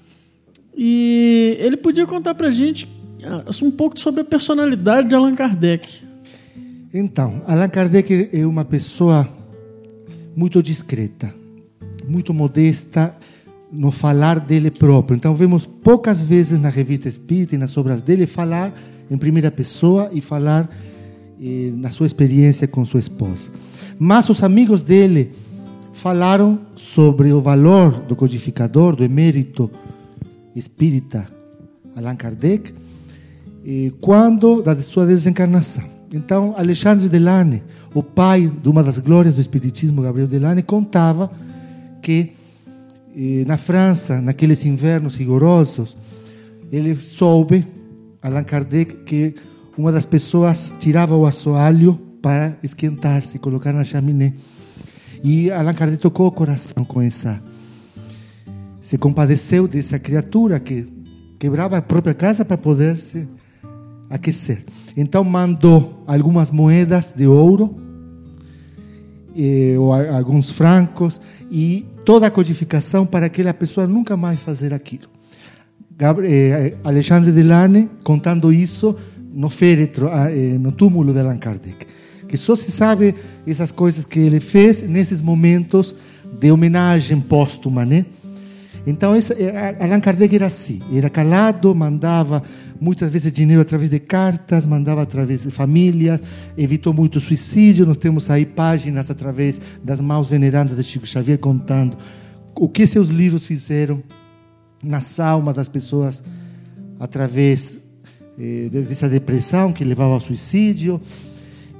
e ele podia contar pra gente ah, um pouco sobre a personalidade de Allan Kardec. Então, Allan Kardec é uma pessoa muito discreta, muito modesta no falar dele próprio. Então, vemos poucas vezes na revista Espírita e nas obras dele falar em primeira pessoa e falar eh, na sua experiência com sua esposa. Mas os amigos dele falaram sobre o valor do codificador, do emérito espírita Allan Kardec, quando da sua desencarnação. Então, Alexandre Delane, o pai de uma das glórias do espiritismo, Gabriel Delane, contava que eh, na França, naqueles invernos rigorosos, ele soube, Allan Kardec, que uma das pessoas tirava o assoalho para esquentar-se, colocar na chaminé. E Allan Kardec tocou o coração com essa. Se compadeceu dessa criatura que quebrava a própria casa para poder se aquecer. Então mandou algumas moedas de ouro, eh, ou a- alguns francos, e toda a codificação para aquela pessoa nunca mais fazer aquilo. Gabri- eh, Alexandre Delane contando isso no féretro, ah, eh, no túmulo de Allan Kardec. Que só se sabe essas coisas que ele fez nesses momentos de homenagem póstuma, né? Então, esse, eh, Allan Kardec era assim, era calado, mandava muitas vezes dinheiro através de cartas, mandava através de famílias, evitou muito suicídio. Nós temos aí páginas através das mãos venerandas de Chico Xavier contando o que seus livros fizeram nas almas das pessoas através eh, dessa depressão que levava ao suicídio.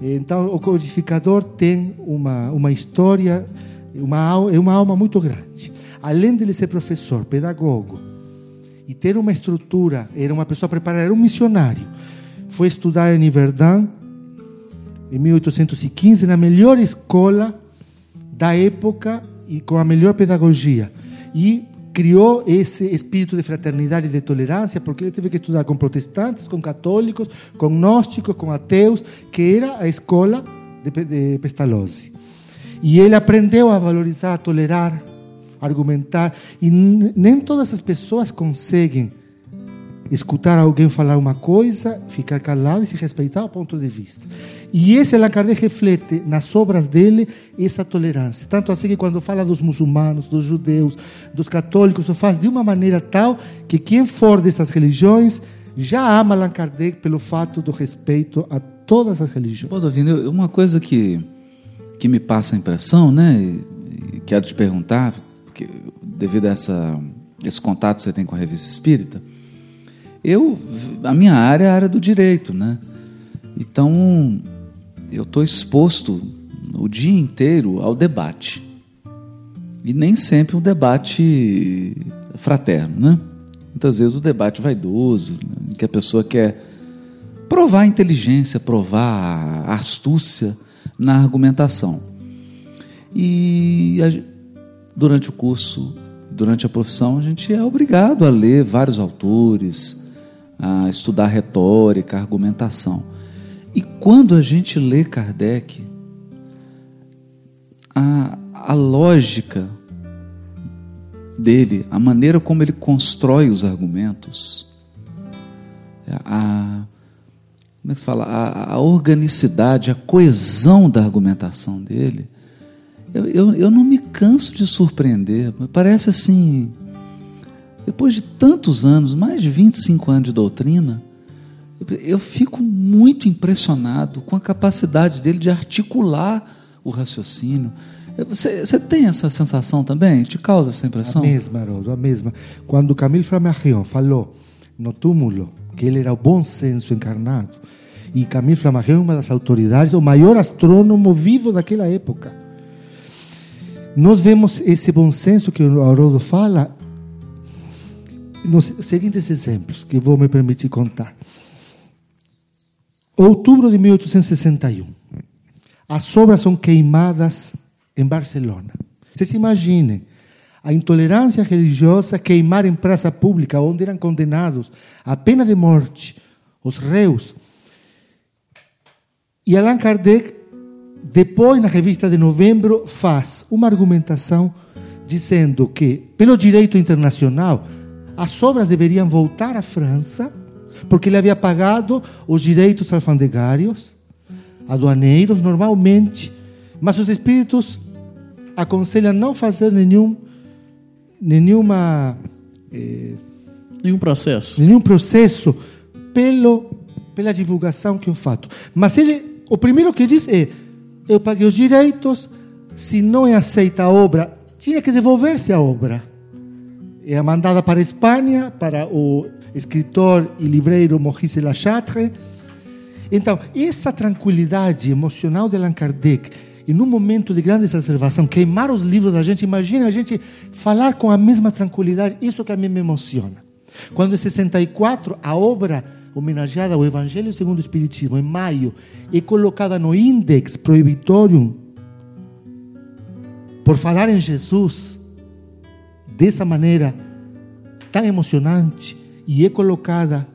Então, o codificador tem uma, uma história, uma, é uma alma muito grande. Além de ele ser professor, pedagogo, e ter uma estrutura, era uma pessoa preparada, era um missionário. Foi estudar em Verdun, em 1815, na melhor escola da época e com a melhor pedagogia. E criou esse espírito de fraternidade e de tolerância, porque ele teve que estudar com protestantes, com católicos, com gnósticos, com ateus, que era a escola de, Pe- de Pestalozzi. E ele aprendeu a valorizar, a tolerar, argumentar, e nem todas as pessoas conseguem escutar alguém falar uma coisa, ficar calado e se respeitar o ponto de vista. E esse Allan reflete nas obras dele essa tolerância. Tanto assim que quando fala dos muçulmanos, dos judeus, dos católicos, faz de uma maneira tal que quem for dessas religiões já ama Allan pelo fato do respeito a todas as religiões. Pô, Dovino, eu- uma coisa que, que me passa a impressão, né? E quero te perguntar, porque devido a essa, esse contato que você tem com a revista Espírita, eu, a minha área é a área do direito, né? Então, eu estou exposto o dia inteiro ao debate. E nem sempre um debate fraterno, né? Muitas vezes o debate vaidoso, né? que a pessoa quer provar a inteligência, provar a astúcia na argumentação. E a durante o curso, durante a profissão, a gente é obrigado a ler vários autores, a estudar retórica, argumentação. E quando a gente lê Kardec, a, a lógica dele, a maneira como ele constrói os argumentos, a, como é que se fala? A, a organicidade, a coesão da argumentação dele, eu, eu, eu não me canso de surpreender. Parece assim, depois de tantos anos, mais de 25 anos de doutrina, eu, fico muito impressionado com a capacidade dele de articular o raciocínio. Você, você tem essa sensação também? Te causa essa impressão? A mesma, Haroldo, a mesma. Quando Camille Flammarion falou no túmulo que ele era o bom senso encarnado, e Camille Flammarion é uma das autoridades, o maior astrônomo vivo daquela época. Nós vemos esse bom senso que o Haroldo fala nos seguintes exemplos, que vou me permitir contar. Outubro de 1861. As obras são queimadas em Barcelona. Vocês imaginem a intolerância religiosa queimar em praça pública, onde eram condenados à pena de morte os réus. E Allan Kardec depois, na revista de novembro, faz uma argumentação dizendo que, pelo direito internacional, as obras deveriam voltar à França, porque ele havia pagado os direitos alfandegários, aduaneiros, normalmente, mas os espíritos aconselham não fazer nenhum, nenhuma, eh, Nenhum processo. nenhum processo pelo, pela divulgação que eu faço. Mas ele, o primeiro que diz é: eu paguei os direitos, se não é aceita a obra, tinha que devolver-se a obra. É mandada para a Espanha, para o escritor e livreiro Maurice Lachatre. Então, essa tranquilidade emocional de Allan Kardec, e num momento de grande exacerbação, queimar os livros da gente, imagina a gente falar com a mesma tranquilidade, isso que a mim me emociona. Quando em 64 a obra homenageada ao Evangelho segundo o Espiritismo, em maio, é colocada no Index Prohibitorium por falar em Jesus dessa maneira tão emocionante e é colocada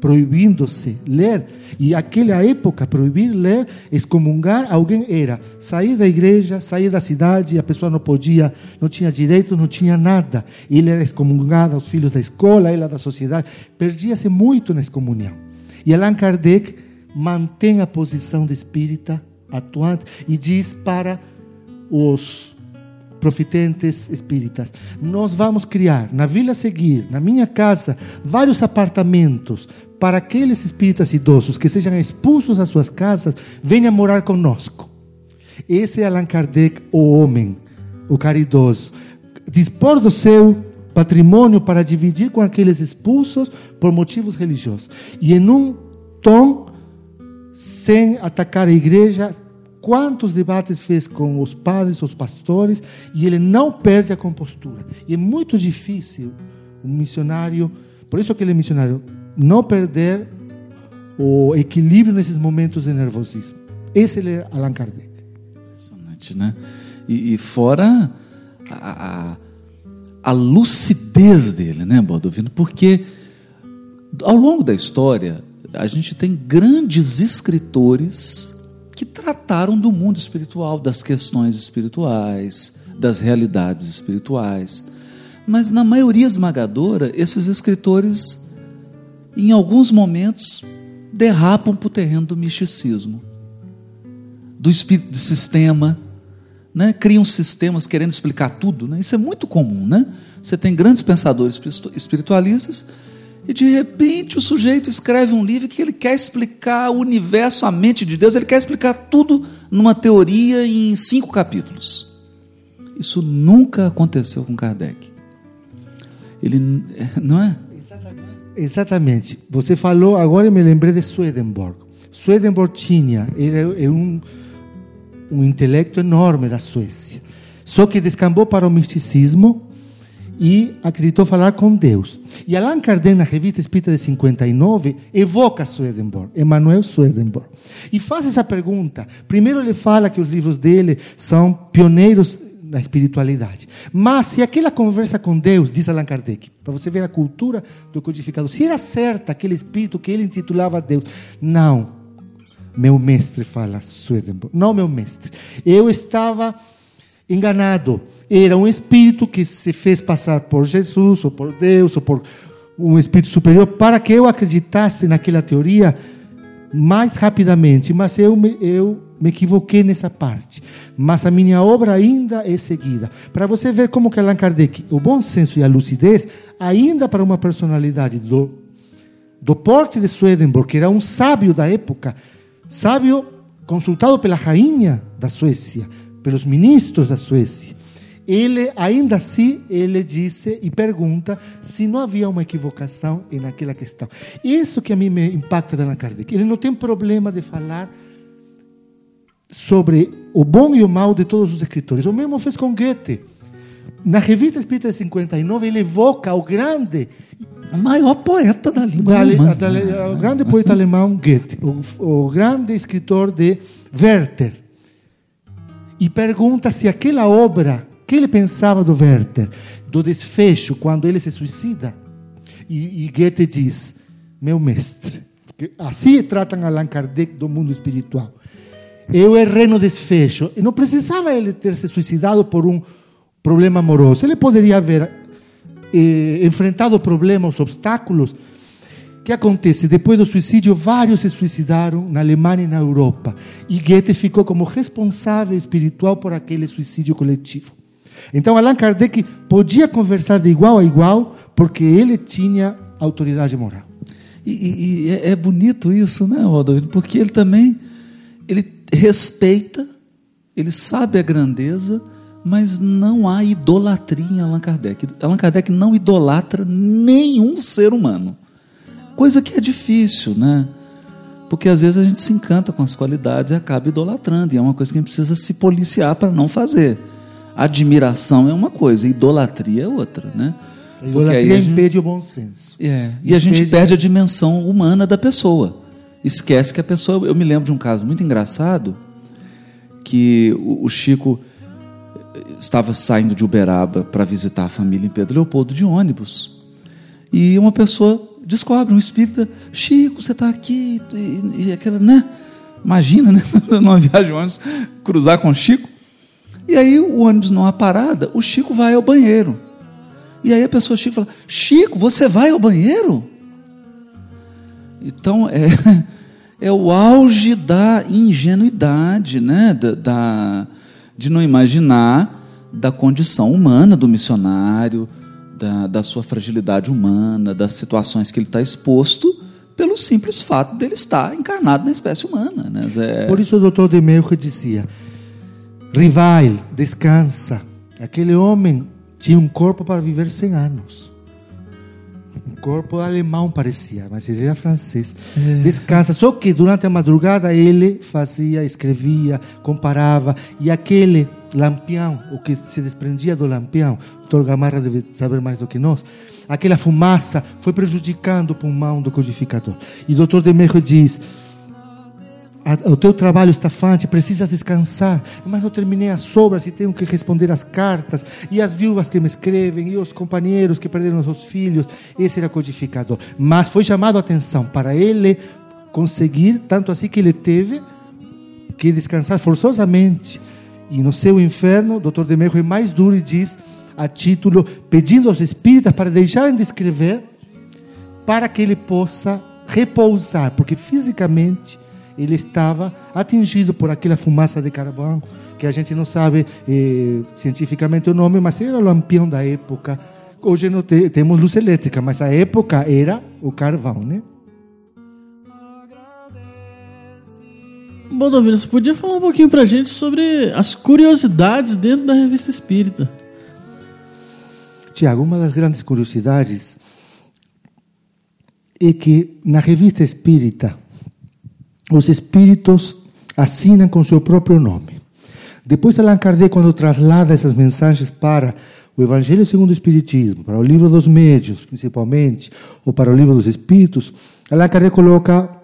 proibindo-se ler. E naquela época, proibir ler, excomungar alguém era sair da igreja, sair da cidade, a pessoa não podia, não tinha direito, não tinha nada. Ele era excomungado, os filhos da escola, ela da sociedade. Perdia-se muito na excomunhão. E Allan Kardec mantém a posição de espírita atuante e diz para os profitentes espíritas. Nós vamos criar na vila seguir, na minha casa, vários apartamentos para aqueles espíritas idosos que sejam expulsos das suas casas, venham morar conosco. Esse é Allan Kardec, o homem, o caridoso. Dispor do seu patrimônio para dividir com aqueles expulsos por motivos religiosos. E em um tom, sem atacar a igreja, quantos debates fez com os padres, os pastores, e ele não perde a compostura. E é muito difícil um missionário, por isso que ele é missionário, não perder o equilíbrio nesses momentos de nervosismo. Esse é Allan Kardec. Impressionante, né? E, e fora a, a, a lucidez dele, né, Baldovino? Porque ao longo da história, a gente tem grandes escritores que trataram do mundo espiritual, das questões espirituais, das realidades espirituais. Mas na maioria esmagadora, esses escritores, em alguns momentos, derrapam para o terreno do misticismo, do espírito de sistema, né? criam sistemas querendo explicar tudo. Né? Isso é muito comum. Né? Você tem grandes pensadores espiritualistas e de repente o sujeito escreve um livro que ele quer explicar o universo, a mente de Deus, ele quer explicar tudo numa teoria em cinco capítulos. Isso nunca aconteceu com Kardec. Ele [laughs] não é? Exatamente. Você falou, agora eu me lembrei de Swedenborg. Swedenborg tinha, era é um, um intelecto enorme da Suécia. Só que descambou para o misticismo e acreditou falar com Deus. E Allan Kardec, na revista Espírita de 59, evoca Swedenborg, Emmanuel Swedenborg. E faz essa pergunta. Primeiro ele fala que os livros dele são pioneiros na espiritualidade. Mas se aquela conversa com Deus, diz Allan Kardec, para você ver a cultura do codificador, se era certa aquele espírito que ele intitulava Deus, não. Meu mestre fala Swedenborg, não meu mestre. Eu estava enganado. Era um espírito que se fez passar por Jesus, ou por Deus, ou por um espírito superior, para que eu acreditasse naquela teoria mais rapidamente. Mas eu me, eu me equivoquei nessa parte. Mas a minha obra ainda é seguida. Para você ver como que Allan Kardec, o bom senso e a lucidez, ainda para uma personalidade do, do porte de Swedenborg, que era um sábio da época, sábio consultado pela rainha da Suécia, pelos ministros da Suécia. Ele, ainda assim, ele disse e pergunta se não havia uma equivocação naquela questão. Isso que a mim me impacta da Allan Kardec. Ele não tem problema de falar sobre o bom e o mal de todos os escritores. O mesmo fez com Goethe. Na revista Espírita de 59, ele evoca o grande O maior poeta da língua da, alemã. da, o grande poeta alemão Goethe, o, o grande escritor de Werther. E pergunta se aquela obra, que ele pensava do Werther, do desfecho, quando ele se suicida. E, e Goethe diz: Meu mestre, assim tratam Allan Kardec do mundo espiritual. eu errei no desfecho. E não precisava ele ter se suicidado por um problema amoroso. Ele poderia haver eh, enfrentado problemas, obstáculos. Que acontece? Depois do suicídio, vários se suicidaram na Alemanha e na Europa. E Goethe ficou como responsável espiritual por aquele suicídio coletivo. Então, Allan Kardec podia conversar de igual a igual, porque ele tinha autoridade moral. E, e- e é, é bonito isso, né, Rodolfo? Porque ele também ele respeita, ele sabe a grandeza, mas não há idolatria em Allan Kardec. Allan Kardec não idolatra nenhum ser humano. Coisa que é difícil, né? Porque às vezes a gente se encanta com as qualidades e acaba idolatrando. E é uma coisa que a gente precisa se policiar para não fazer. Admiração é uma coisa, idolatria é outra, né? A Porque idolatria aí a gente- impede o bom senso. é, e a gente Impede- perde a dimensão humana da pessoa. Esquece que a pessoa. Eu me lembro de um caso muito engraçado que o, o Chico eh, estava saindo de Uberaba para visitar a família em Pedro Leopoldo de ônibus. E uma pessoa descobre, um espírita, Chico, você está aqui, e, e aquela, né? Imagina, né? [laughs] Numa viagem de ônibus, cruzar com o Chico. E aí o ônibus numa parada, o Chico vai ao banheiro. E aí a pessoa Chico fala: Chico, você vai ao banheiro? Então é, [laughs] é o auge da ingenuidade, né? Da, da- de não imaginar da condição humana do missionário, da, da sua fragilidade humana, das situações que ele está exposto, pelo simples fato dele estar encarnado na espécie humana. Né? É- Por isso o doutor de Melch dizia: Rival, descansa. Aquele homem tinha um corpo para viver 100 anos. Um corpo alemão parecia, mas ele era francês. Descansa. Só que durante a madrugada ele fazia, escrevia, comparava. E aquele lampião, o que se desprendia do lampião, o doutor Gamarra deve saber mais do que nós, aquela fumaça foi prejudicando o pulmão do codificador. E o doutor de Melch diz: o teu trabalho está fante, precisas descansar. Mas não terminei as obras e tenho que responder as cartas. E as viúvas que me escrevem, e os companheiros que perderam seus filhos. Esse era codificador. Mas foi chamado a atenção para ele conseguir, tanto assim que ele teve que descansar forçosamente. E no seu inferno, Dr. Demerro é mais duro e diz, a título, pedindo aos espíritas para deixarem de escrever para que ele possa repousar, porque fisicamente ele estava atingido por aquela fumaça de carvão, que a gente não sabe eh, cientificamente o nome, mas era o lampião da época. Hoje não te- temos luz elétrica, mas a época era o carvão, né? Bom, Dovino, você podia falar um pouquinho pra gente sobre as curiosidades dentro da revista espírita? Tiago, uma das grandes curiosidades é que na revista espírita os espíritos assinam com seu próprio nome. Depois, Allan Kardec, quando traslada essas mensagens para o Evangelho segundo o Espiritismo, para o livro dos médios, principalmente, ou para o livro dos Espíritos, Allan Kardec coloca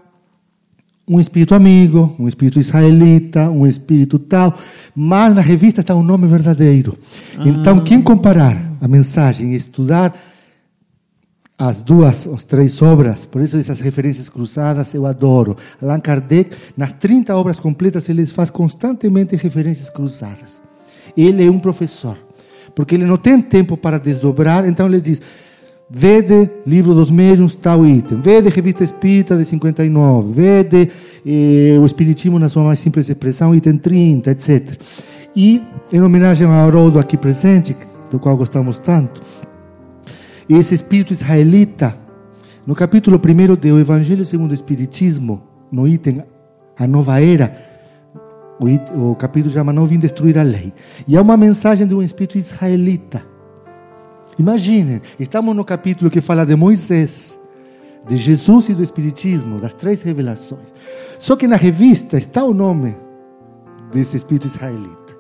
um espírito amigo, um espírito israelita, um espírito tal, mas na revista está o nome verdadeiro. Então, quem comparar a mensagem e estudar as duas, as três obras, por isso essas referências cruzadas eu adoro. Allan Kardec, nas 30 obras completas, ele faz constantemente referências cruzadas. Ele é um professor, porque ele não tem tempo para desdobrar, então ele diz: Vede livro dos médiuns, tal item. Vede revista espírita de 59. Vede eh, o Espiritismo na sua mais simples expressão, item 30, etc. E, em homenagem ao Haroldo aqui presente, do qual gostamos tanto, esse espírito israelita, no capítulo 1 do Evangelho segundo o Espiritismo, no item A Nova Era, o, o capítulo chama Não Vim Destruir a Lei. E há uma mensagem de um espírito israelita. Imaginem, estamos no capítulo que fala de Moisés, de Jesus e do Espiritismo, das três revelações. Só que na revista está o nome desse espírito israelita.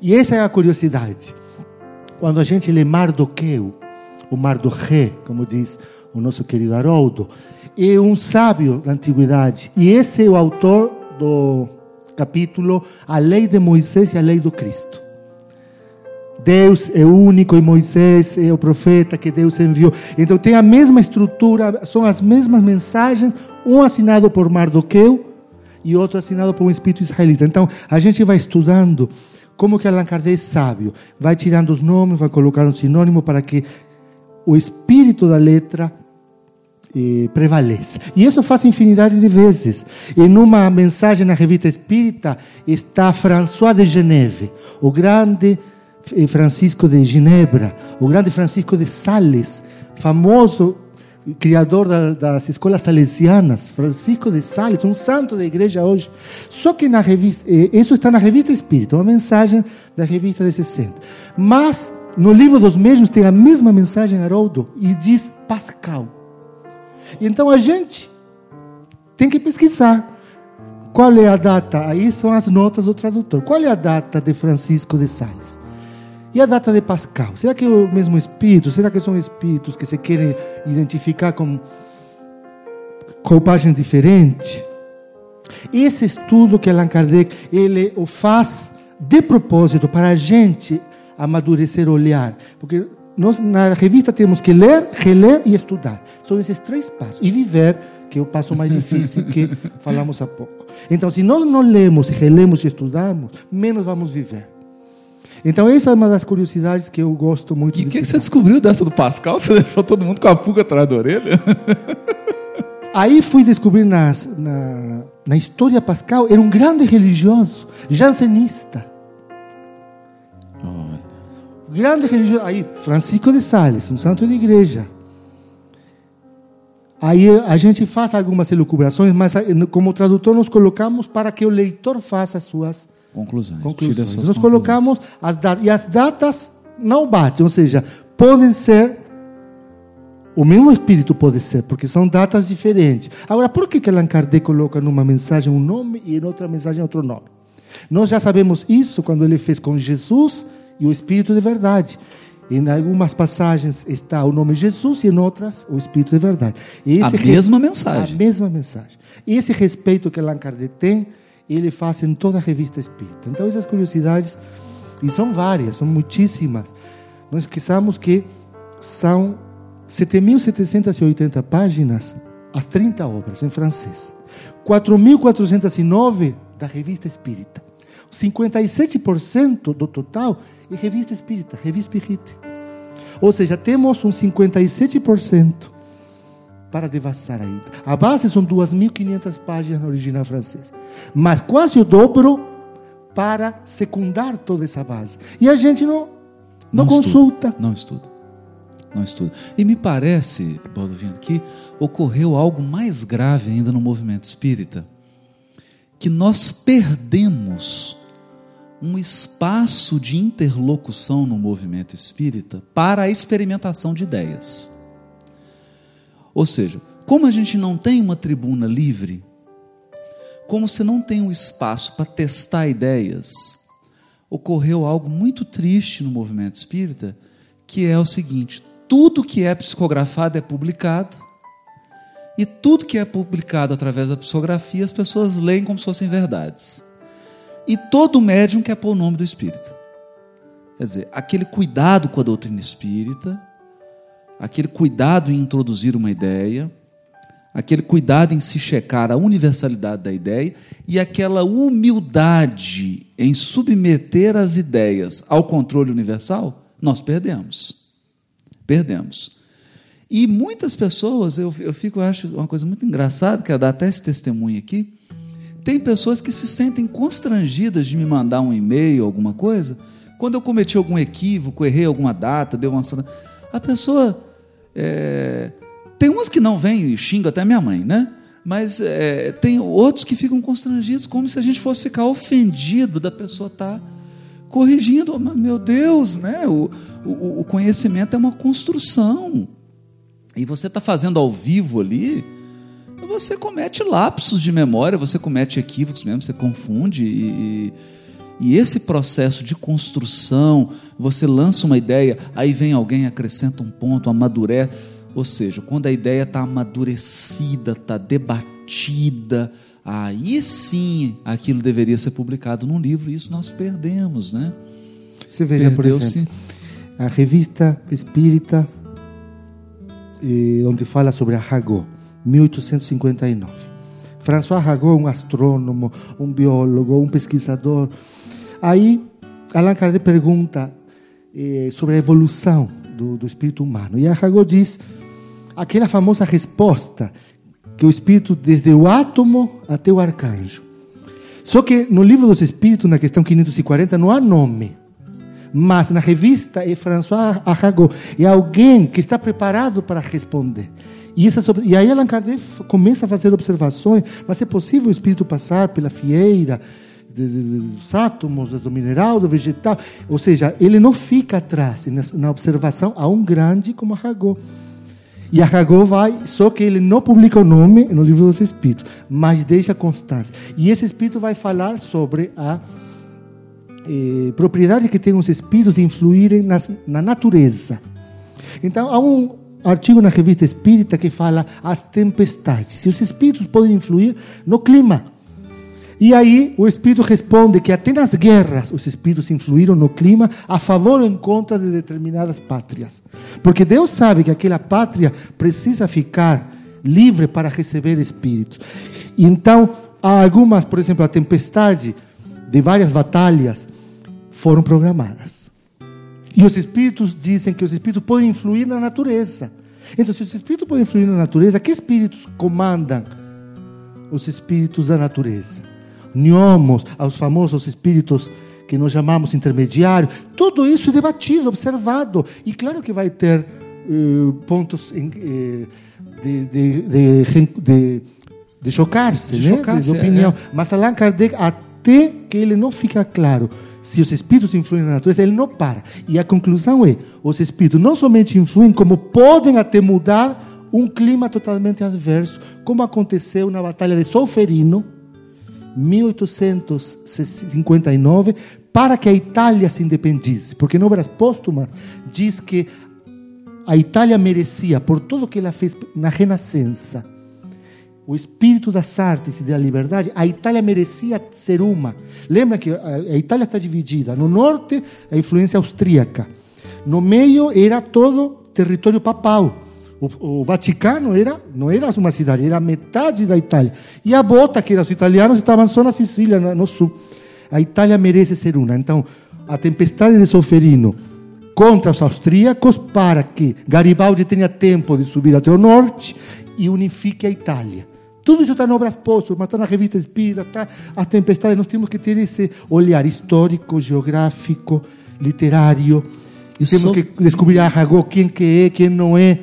E essa é a curiosidade. Quando a gente lê Mardoqueu, o Mardoché, como diz o nosso querido Haroldo, é um sábio da antiguidade. E esse é o autor do capítulo A Lei de Moisés e a Lei do Cristo. Deus é único e Moisés é o profeta que Deus enviou. Então tem a mesma estrutura, são as mesmas mensagens, um assinado por Mardoqueu e outro assinado por um espírito israelita. Então, a gente vai estudando como que Allan Kardec é sábio, vai tirando os nomes, vai colocar um sinônimo para que o espírito da letra eh, prevaleça. E isso faz infinidade de vezes. Em uma mensagem na revista Espírita está François de Geneve, o grande Francisco de Genebra, o grande Francisco de Sales, famoso criador da, das escolas salesianas, Francisco de Sales, um santo da igreja hoje. Só que na revista, eh, isso está na revista Espírita, uma mensagem da revista de 60. Mas no livro dos mesmos tem a mesma mensagem, Haroldo, e diz Pascal. Então a gente tem que pesquisar. Qual é a data? Aí são as notas do tradutor. Qual é a data de Francisco de Sales? E a data de Pascal? Será que é o mesmo espírito? Será que são espíritos que se querem identificar com roupagem diferente? Esse estudo que Allan Kardec ele o faz de propósito para a gente amadurecer o olhar, porque nós na revista temos que ler, reler e estudar. São esses três passos e viver, que é o passo mais difícil que [laughs] falamos há pouco. Então, se nós não lemos, relemos e estudamos, menos vamos viver. Então, essa é uma das curiosidades que eu gosto muito E o que, que você descobriu dessa do Pascal? [laughs] Você deixou todo mundo com a pulga atrás da orelha? [laughs] Aí fui descobrir nas, na, na história Pascal, era um grande religioso, jansenista. Olha. Grande religioso. Aí, Francisco de Sales, um santo de igreja. Aí a gente faz algumas elucubrações, mas eh, como tradutor nós colocamos para que o leitor faça as suas Conclusões. Conclusões. Nós colocamos as datas, e as datas não batem, ou seja, podem ser, o mesmo espírito pode ser, porque são datas diferentes. Agora, por que, que Allan Kardec coloca numa mensagem um nome e em outra mensagem outro nome? Nós já sabemos isso quando ele fez com Jesus e o Espírito de Verdade. Em algumas passagens está o nome Jesus e em outras o Espírito de Verdade. A mesma A mensagem. mesma mensagem. E esse respeito que Allan Kardec tem, ele faz em toda a revista espírita. Então, essas curiosidades, e são várias, são muitíssimas. Não esqueçamos que são 7.780 páginas, as 30 obras em francês. 4.409 da revista espírita. 57% do total é revista espírita, revista espírita. Ou seja, temos um 57% para devassar ainda. A base são 2.500 páginas no original francês. Mas quase o dobro para secundar toda essa base. E a gente não, não, consulta. Estuda, não estuda. Não estuda. E me parece, Baldovino, que ocorreu algo mais grave ainda no movimento espírita, que nós perdemos um espaço de interlocução no movimento espírita para a experimentação de ideias. Ou seja, como a gente não tem uma tribuna livre, como você não tem um espaço para testar ideias, ocorreu algo muito triste no movimento espírita, que é o seguinte: tudo que é psicografado é publicado, e tudo que é publicado através da psicografia as pessoas leem como se fossem verdades. E todo médium quer pôr o nome do espírito. Quer dizer, aquele cuidado com a doutrina espírita, aquele cuidado em introduzir uma ideia, aquele cuidado em se checar a universalidade da ideia e aquela humildade em submeter as ideias ao controle universal, nós perdemos. Perdemos. E muitas pessoas, eu, eu fico, eu acho uma coisa muito engraçada, que é dar até esse testemunho aqui. Tem pessoas que se sentem constrangidas de me mandar um e-mail, alguma coisa, quando eu cometi algum equívoco, errei alguma data, deu uma. A pessoa. É, tem umas que não vêm e xingam até minha mãe, né? Mas é, tem outros que ficam constrangidos, como se a gente fosse ficar ofendido da pessoa estar corrigindo. Meu Deus, né? O, o, o conhecimento é uma construção. E você está fazendo ao vivo ali, você comete lapsos de memória, você comete equívocos mesmo, você confunde. E, e esse processo de construção, você lança uma ideia, aí vem alguém, acrescenta um ponto, amadurece. Ou seja, quando a ideia está amadurecida, está debatida, aí sim aquilo deveria ser publicado num livro, e isso nós perdemos, né? Você veja, por exemplo, a revista espírita, onde fala sobre a Hagó, 1859. François Rago, um astrônomo, um biólogo, um pesquisador. Aí, Allan Kardec pergunta eh, sobre a evolução do, do espírito humano. E Rago diz aquela famosa resposta que o espírito, desde o átomo até o arcanjo. Só que no livro dos Espíritos, na questão 540, não há nome. Mas na revista é François Arago. É alguém que está preparado para responder. E, essa, e aí Allan Kardec começa a fazer observações. Mas é possível o espírito passar pela fieira dos átomos, do mineral, do vegetal? Ou seja, ele não fica atrás na observação a um grande como Arago. E Aragão vai, só que ele não publica o nome no livro dos Espíritos, mas deixa constância. E esse Espírito vai falar sobre a eh, propriedade que tem os Espíritos de influírem nas, na natureza. Então, há um artigo na revista Espírita que fala as tempestades. Se os Espíritos podem influir no clima. E aí o Espírito responde que até nas guerras os Espíritos influíram no clima a favor ou em contra de determinadas pátrias. Porque Deus sabe que aquela pátria precisa ficar livre para receber Espíritos. Então, há algumas, por exemplo, a tempestade de várias batalhas foram programadas. E os Espíritos dizem que os Espíritos podem influir na natureza. Então, se os Espíritos podem influir na natureza, que Espíritos comandam os Espíritos da natureza? Gnomos, aos famosos espíritos que nós chamamos intermediários. Tudo isso é debatido, observado. E claro que vai ter uh, pontos em, uh, de, de, de, de, de chocar-se, né? chocar de opinião. É. Mas Allan Kardec, até que ele não fica claro se os espíritos influem na natureza, ele não para. E a conclusão é: os espíritos não somente influem, como podem até mudar um clima totalmente adverso, como aconteceu na Batalha de Solferino, 1859 para que a Itália se independisse, porque em obras póstumas diz que a Itália merecia, por tudo que ela fez na Renascença, o espírito das artes e da liberdade, a Itália merecia ser uma. Lembra que a Itália está dividida. No norte, a influência austríaca. No meio, era todo território papal. O, o, Vaticano era, não era uma cidade, era metade da Itália. E a bota, que eram os italianos, estavam só na Sicília, no sul. A Itália merece ser uma. Então, a tempestade de Solferino contra os austríacos para que Garibaldi tenha tempo de subir até o norte e unifique a Itália. Tudo isso está em obras póstumas, está na revista Espírita, está as tempestades. Nós temos que ter esse olhar histórico, geográfico, literário. E temos que descobrir a Aragó, quem que é, quem não é.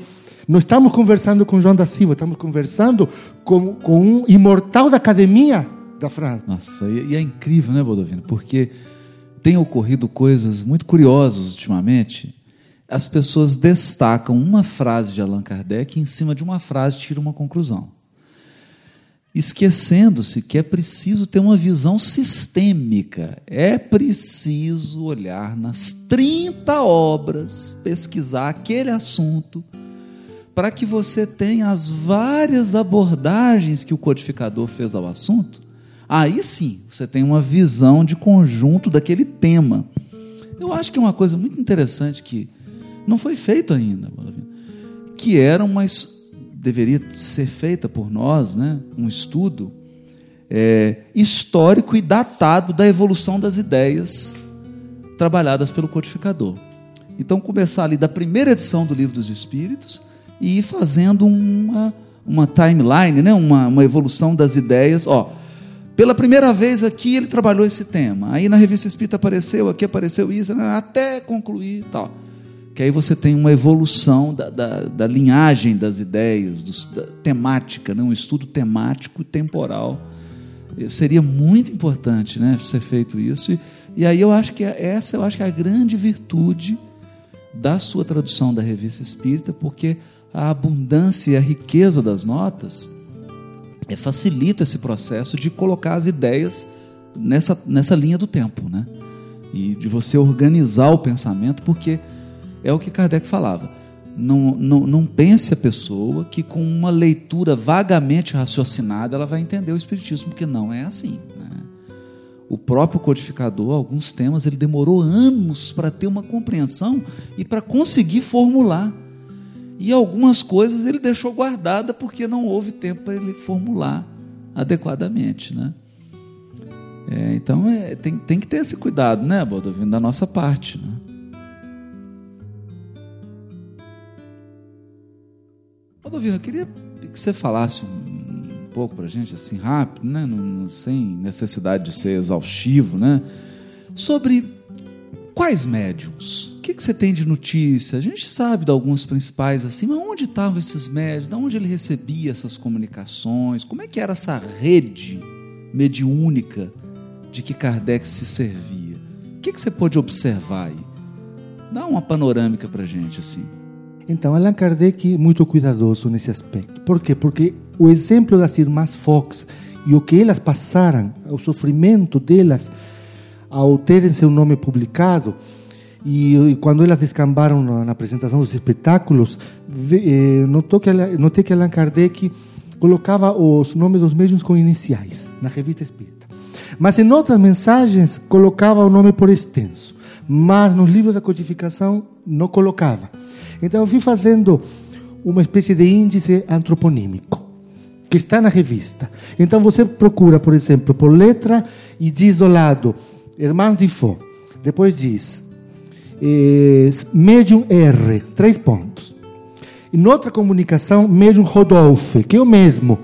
Não estamos conversando com João da Silva, estamos conversando com, com um imortal da academia da França. Nossa, e é incrível, né, Bodovino? Porque tem ocorrido coisas muito curiosas ultimamente. As pessoas destacam uma frase de Allan Kardec e, em cima de uma frase, tiram uma conclusão. Esquecendo-se que é preciso ter uma visão sistêmica. É preciso olhar nas 30 obras, pesquisar aquele assunto para que você tenha as várias abordagens que o codificador fez ao assunto, aí sim você tem uma visão de conjunto daquele tema. Eu acho que é uma coisa muito interessante que não foi feito ainda, que era uma deveria ser feita por nós, né, um estudo é, histórico e datado da evolução das ideias trabalhadas pelo codificador. Então começar ali da primeira edição do Livro dos Espíritos e ir fazendo uma, uma timeline, né? uma, uma evolução das ideias. Ó, pela primeira vez aqui ele trabalhou esse tema. Aí na revista Espírita apareceu, aqui apareceu isso, né? até concluir tal. Que aí você tem uma evolução da, da, da linhagem das ideias, dos, da temática, né? um estudo temático e temporal. Seria muito importante né? ser feito isso. E, e aí eu acho que é, essa eu acho que é a grande virtude da sua tradução da revista Espírita, porque a abundância e a riqueza das notas é, facilita esse processo de colocar as ideias nessa, nessa linha do tempo, né? E de você organizar o pensamento, porque é o que Kardec falava. Não, não, não pense a pessoa que com uma leitura vagamente raciocinada ela vai entender o Espiritismo, porque não é assim. Né? O próprio codificador, alguns temas, ele demorou anos para ter uma compreensão e para conseguir formular. E algumas coisas ele deixou guardada porque não houve tempo para ele formular adequadamente, né? É, então é, tem, tem que ter esse cuidado, né, Baldovino, da nossa parte. Né? Baldovino, eu queria que você falasse um, pouco para a gente, assim, rápido, né, não, sem necessidade de ser exaustivo, né, sobre quais médiums. O que, que você tem de notícia? A gente sabe de alguns principais assim, mas onde estavam esses médiums? De onde ele recebia essas comunicações? Como é que era essa rede mediúnica de que Kardec se servia? O que, que você pôde observar aí? Dá uma panorâmica para gente assim. Então, Allan Kardec muito cuidadoso nesse aspecto. Por quê? Porque o exemplo das irmãs Fox e o que elas passaram, o sofrimento delas ao terem seu nome publicado, e, e quando elas descambaram na, na apresentação dos espetáculos, eh, notou que, notei que Allan Kardec colocava os nomes dos médiuns com iniciais na revista espírita. Mas em outras mensagens colocava o nome por extenso, mas nos livros da codificação não colocava. Então eu fui fazendo uma espécie de índice antroponímico que está na revista. Então você procura, por exemplo, por letra e diz do lado Irmãs de Fó. Depois diz eh, Medium R, três pontos. Em outra comunicação, Medium Rodolfo, que é o mesmo.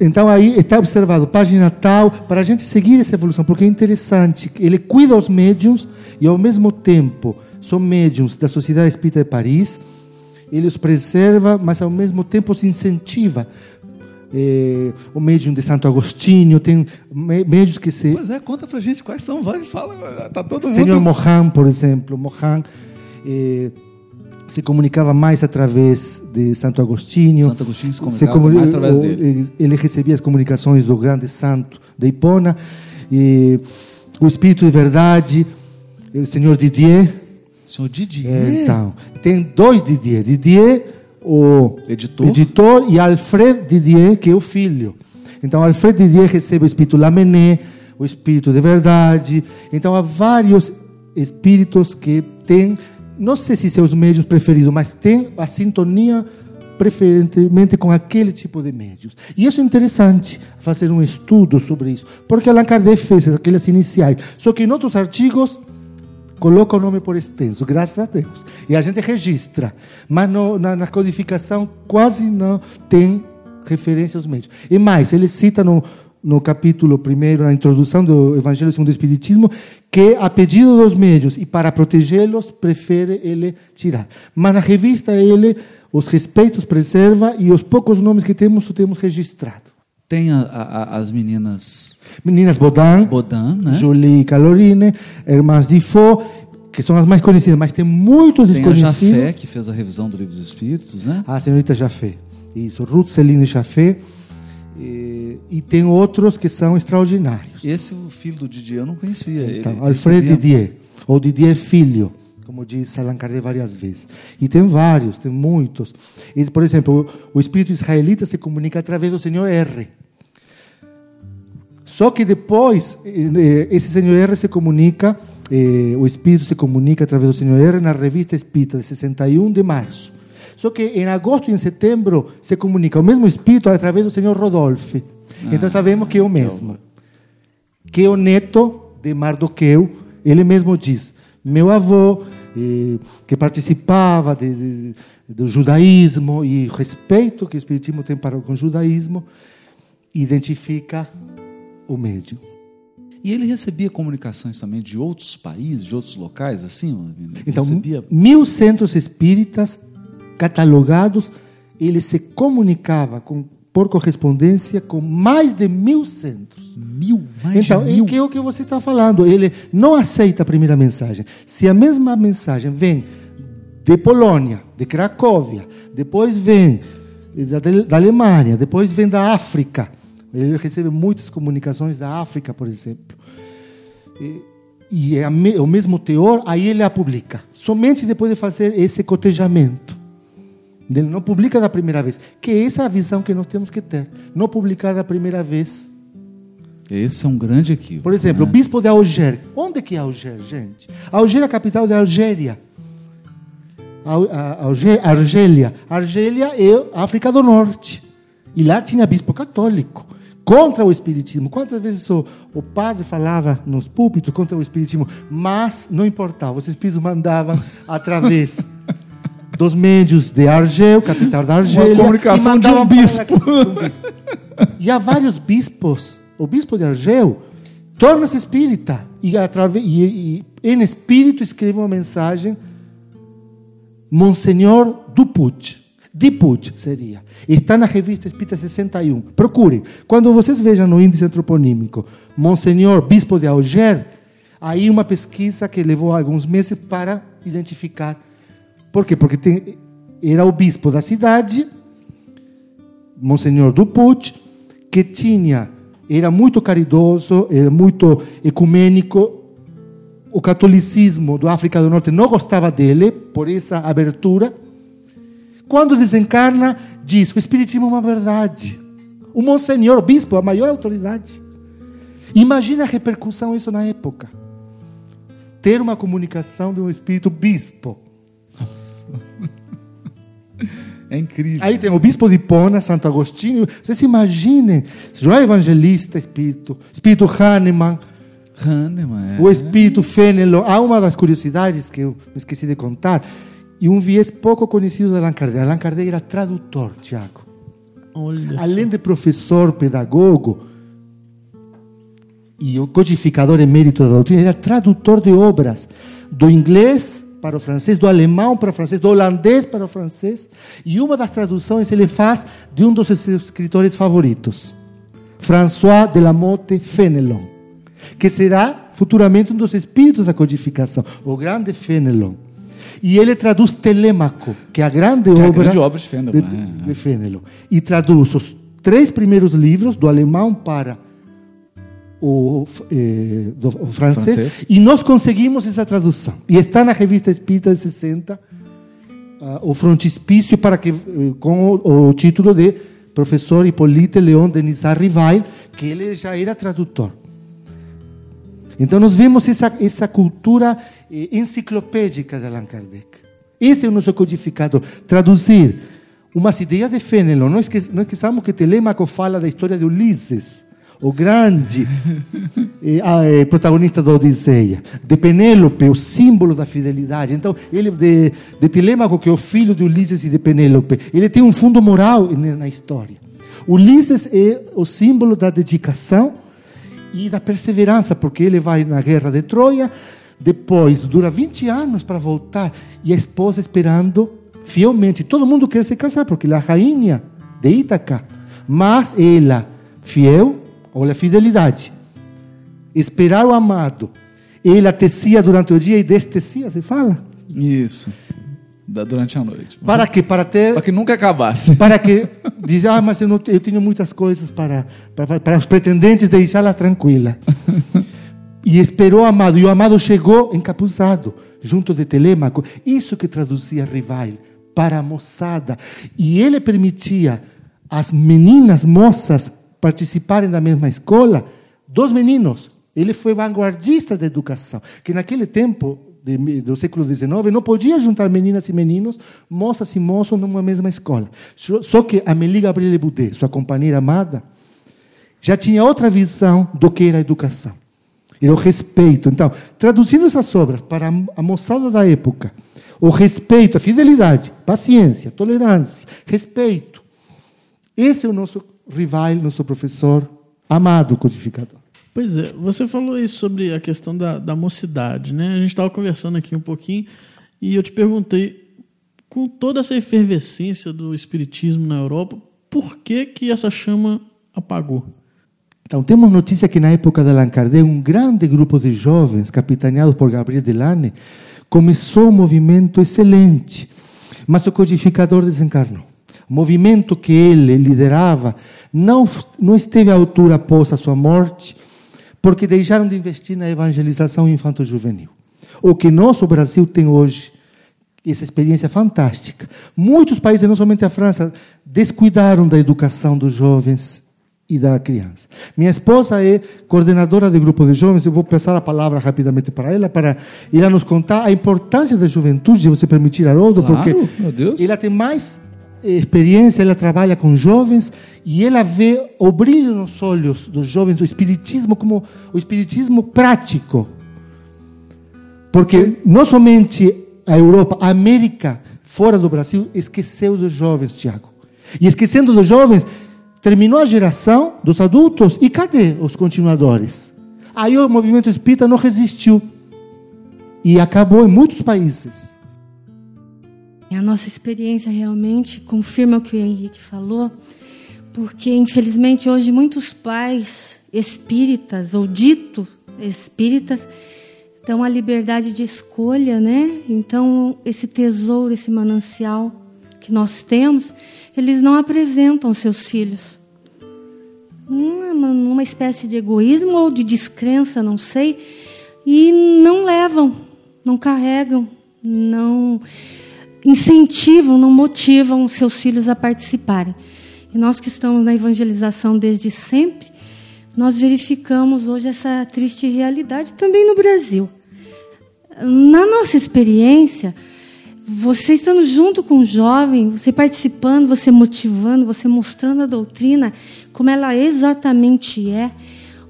Então aí está observado, página tal, para a gente seguir essa evolução, porque é interessante. Ele cuida os médiums e ao mesmo tempo são médiums da Sociedade Espírita de Paris. Ele os preserva, mas ao mesmo tempo os incentiva. É, o médium de Santo Agostinho, tem médios que se. Pois é, conta pra gente quais são, vai, fala, tá todo mundo. Senhor Mohan, por exemplo, Mohan é, se comunicava mais através de Santo Agostinho. Santo Agostinho se comunicava se comuni mais através dele. Ele recebia as comunicações do grande santo de Hipona. E, o Espírito de Verdade, o Senhor Didier. Senhor Didier? É, então, tem dois Didier. Didier o editor. editor e Alfred Didier, que é o filho. Então, Alfred Didier recebe o espírito Lamennais, o espírito de verdade. Então, há vários espíritos que têm, não sei se seus médios preferidos, mas têm a sintonia preferentemente com aquele tipo de médios. E isso é interessante, fazer um estudo sobre isso, porque Allan Kardec fez aquelas iniciais, só que em outros artigos coloca o nome por extenso, graças a Deus. E a gente registra. Mas no, na, na, codificação quase não tem referência aos médios. E mais, ele cita no, no capítulo primeiro, na introdução do Evangelho segundo o Espiritismo, que a pedido dos médios e para protegê-los, prefere ele tirar. Mas na revista ele os respeitos preserva e os poucos nomes que temos, temos registrado. Tem a, a, as meninas. Meninas Bodan. Bodan, né? Julie Calorine, Irmãs de Fo, que são as mais conhecidas, mas tem muitos tem desconhecidos. Tem a Jafé, que fez a revisão do Livro dos Espíritos, né? A senhorita Jafé. Isso, Ruth Celine Jafé. E, e, tem outros que são extraordinários. Esse, o filho do Didier, eu não conhecia. Então, ele, Alfred ele Didier, ou Didier Filho como diz Allan Kardec várias vezes. E tem vários, tem muitos. E, por exemplo, o espírito israelita se comunica através do Senhor R. Só que depois, eh, eh, esse Senhor R se comunica, eh, o espírito se comunica através do Senhor R na revista Espírita, de 61 de março. Só que em agosto e em setembro se comunica o mesmo espírito através do Senhor Rodolfo. Ah, então sabemos que é o mesmo. Que é o neto de Mardoqueu, ele mesmo diz: meu avô que participava de, de, do judaísmo e respeito que o Espiritismo tem para com o judaísmo, identifica o médium. E ele recebia comunicações também de outros países, de outros locais, assim? Então, recebia... mil centros espíritas catalogados, ele se comunicava com, por correspondência com mais de mil centros. Mil? Mais então, de mil? que é o que você está falando. Ele não aceita a primeira mensagem. Se a mesma mensagem vem de Polônia, de Cracóvia, depois vem da, da Alemanha, depois vem da África, ele recebe muitas comunicações da África, por exemplo. E, e é o mesmo teor, aí ele a publica. Somente depois de fazer esse cotejamento. Ele não publica da primeira vez. Que essa é a visão que nós temos que ter. Não publicar da primeira vez. Esse é um grande equívoco. Por exemplo, né? o bispo de Alger. Onde que é Alger, gente? Alger é a capital da Algéria. Algélia. Argélia é África do Norte. E lá tinha bispo católico contra o espiritismo. Quantas vezes o, o padre falava nos púlpitos contra o espiritismo, mas não importava, os espíritos mandavam através [laughs] dos médios de Argel, capital da Argélia, comunicação e mandavam de um bispo. um bispo. E há vários bispos. O bispo de Argel torna-se espírita e, atrave- e, e em espírito escreve uma mensagem Monsenhor Dupuch. Dipuch seria. Está na revista Espírita 61. Procurem. Quando vocês vejam no índice antroponímico Monsenhor Bispo de Alger, aí uma pesquisa que levou alguns meses para identificar. Por quê? Porque tem- era o bispo da cidade, Monsenhor Dupuch, que tinha, era muito caridoso, era muito ecumênico, o catolicismo do África do Norte não gostava dele, por essa abertura. Quando desencarna, diz: o Espiritismo é uma verdade. O Monsenhor, o bispo, a maior autoridade. Imagina a repercussão isso na época. Ter uma comunicação de um espírito bispo. É incrível. Aí tem o bispo de Hipona, Santo Agostinho. Vocês imaginem, João Evangelista, espírito, espírito Hahnemann, Hahnemann, é. o espírito Fenelon. Há uma das curiosidades que eu esqueci de contar, e um viés pouco conhecido de Allan Kardec. Allan Kardec era tradutor, Tiago. Olha Além de professor, pedagogo e o codificador emérito da doutrina, era tradutor de obras do inglês para o francês, do alemão para o francês, do holandês para o francês. E uma das traduções ele faz de um dos seus escritores favoritos, François de la Motte Fenelon, que será futuramente um dos espíritos da codificação, o grande Fenelon. E ele traduz Telêmaco, que é a grande Que é a obra grande obra de Fenelon, de, é. de Fenelon. E traduz os três primeiros livros, do alemão para o, eh, do, o francês, Francês. e nós conseguimos essa tradução. E está na revista Espírita de 60, ah, o frontispício para que, eh, com o, o título de Professor Hippolyte Leon Denis Rivail, que ele já era tradutor. Então nós vemos essa, essa cultura eh, enciclopédica de Allan Kardec. Esse é o nosso codificador. Traduzir umas ideias de Fenelon. Não, esque, não esqueçamos que Telêmaco fala da história de Ulisses, o grande ah, eh, protagonista da Odisseia. De Penélope, o símbolo da fidelidade. Então, ele de, de Telêmaco, que é o filho de Ulisses e de Penélope, ele tem um fundo moral na na história. Ulisses é o símbolo da dedicação e da perseverança, porque ele vai na guerra de Troia, depois dura 20 anos para voltar, e a esposa esperando fielmente. Todo mundo quer se casar, porque ela é a rainha de Ítaca, mas ela, fiel, olha a fidelidade, esperar o amado. Ela tecia durante o dia e destecia, se fala. Isso. Durante a noite. Para quê? Para ter Para que nunca acabasse. para que diz, ah, mas eu, não, eu tenho muitas coisas para, para, para os pretendentes deixá-la tranquila. E esperou o amado, e o amado chegou encapuzado, junto de Telêmaco. Isso que traduzia Rivail para a moçada. E ele permitia as meninas moças participarem da mesma escola, dos meninos. Ele foi vanguardista da educação, que naquele tempo de- do século XIX não podia juntar meninas e meninos, moças e moços numa mesma escola. Só que Amélie Gabrielle Boudet, sua companheira amada, já tinha outra visão do que era a educação. Era o respeito. Então, traduzindo essas obras para a moçada da época, o respeito, a fidelidade, paciência, tolerância, respeito. Esse é o nosso rival, nosso professor amado codificador. Pois é, você falou isso sobre a questão da, da mocidade, né? A gente estava conversando aqui um pouquinho e eu te perguntei, com toda essa efervescência do espiritismo na Europa, por que que essa chama apagou? Então, temos notícia que na época de Allan Kardec, um grande grupo de jovens, capitaneados por Gabriel Delane, começou um movimento excelente, mas o codificador desencarnou. O movimento que ele liderava não, não esteve à altura após a sua morte, porque deixaram de investir na evangelização infanto-juvenil. O que nós, o Brasil, tem hoje, essa experiência fantástica. Muitos países, não somente a França, descuidaram da educação dos jovens e da criança. Minha esposa é coordenadora de grupo de jovens, eu vou passar a palavra rapidamente para ela, para ela nos contar a importância da juventude, se você permitir, Haroldo, Claro, porque ela tem mais experiência, ela trabalha com jovens e ela vê o brilho nos olhos dos jovens do espiritismo como o espiritismo prático. Porque não somente a Europa, a América, fora do Brasil, esqueceu dos jovens, Tiago. E esquecendo dos jovens, terminou a geração dos adultos e cadê os continuadores? Aí o movimento espírita não resistiu e acabou em muitos países. A nossa experiência realmente confirma o que o Henrique falou, porque infelizmente hoje muitos pais espíritas ou dito espíritas dão a liberdade de escolha, né? Então esse tesouro, esse manancial que nós temos, eles não apresentam seus filhos. Numa espécie de egoísmo ou de descrença, não sei, e não levam, não carregam, não incentivam, não motivam seus filhos a participarem. E nós que estamos na evangelização desde sempre, nós verificamos hoje essa triste realidade também no Brasil. Na nossa experiência, você estando junto com o jovem, você participando, você motivando, você mostrando a doutrina como ela exatamente é,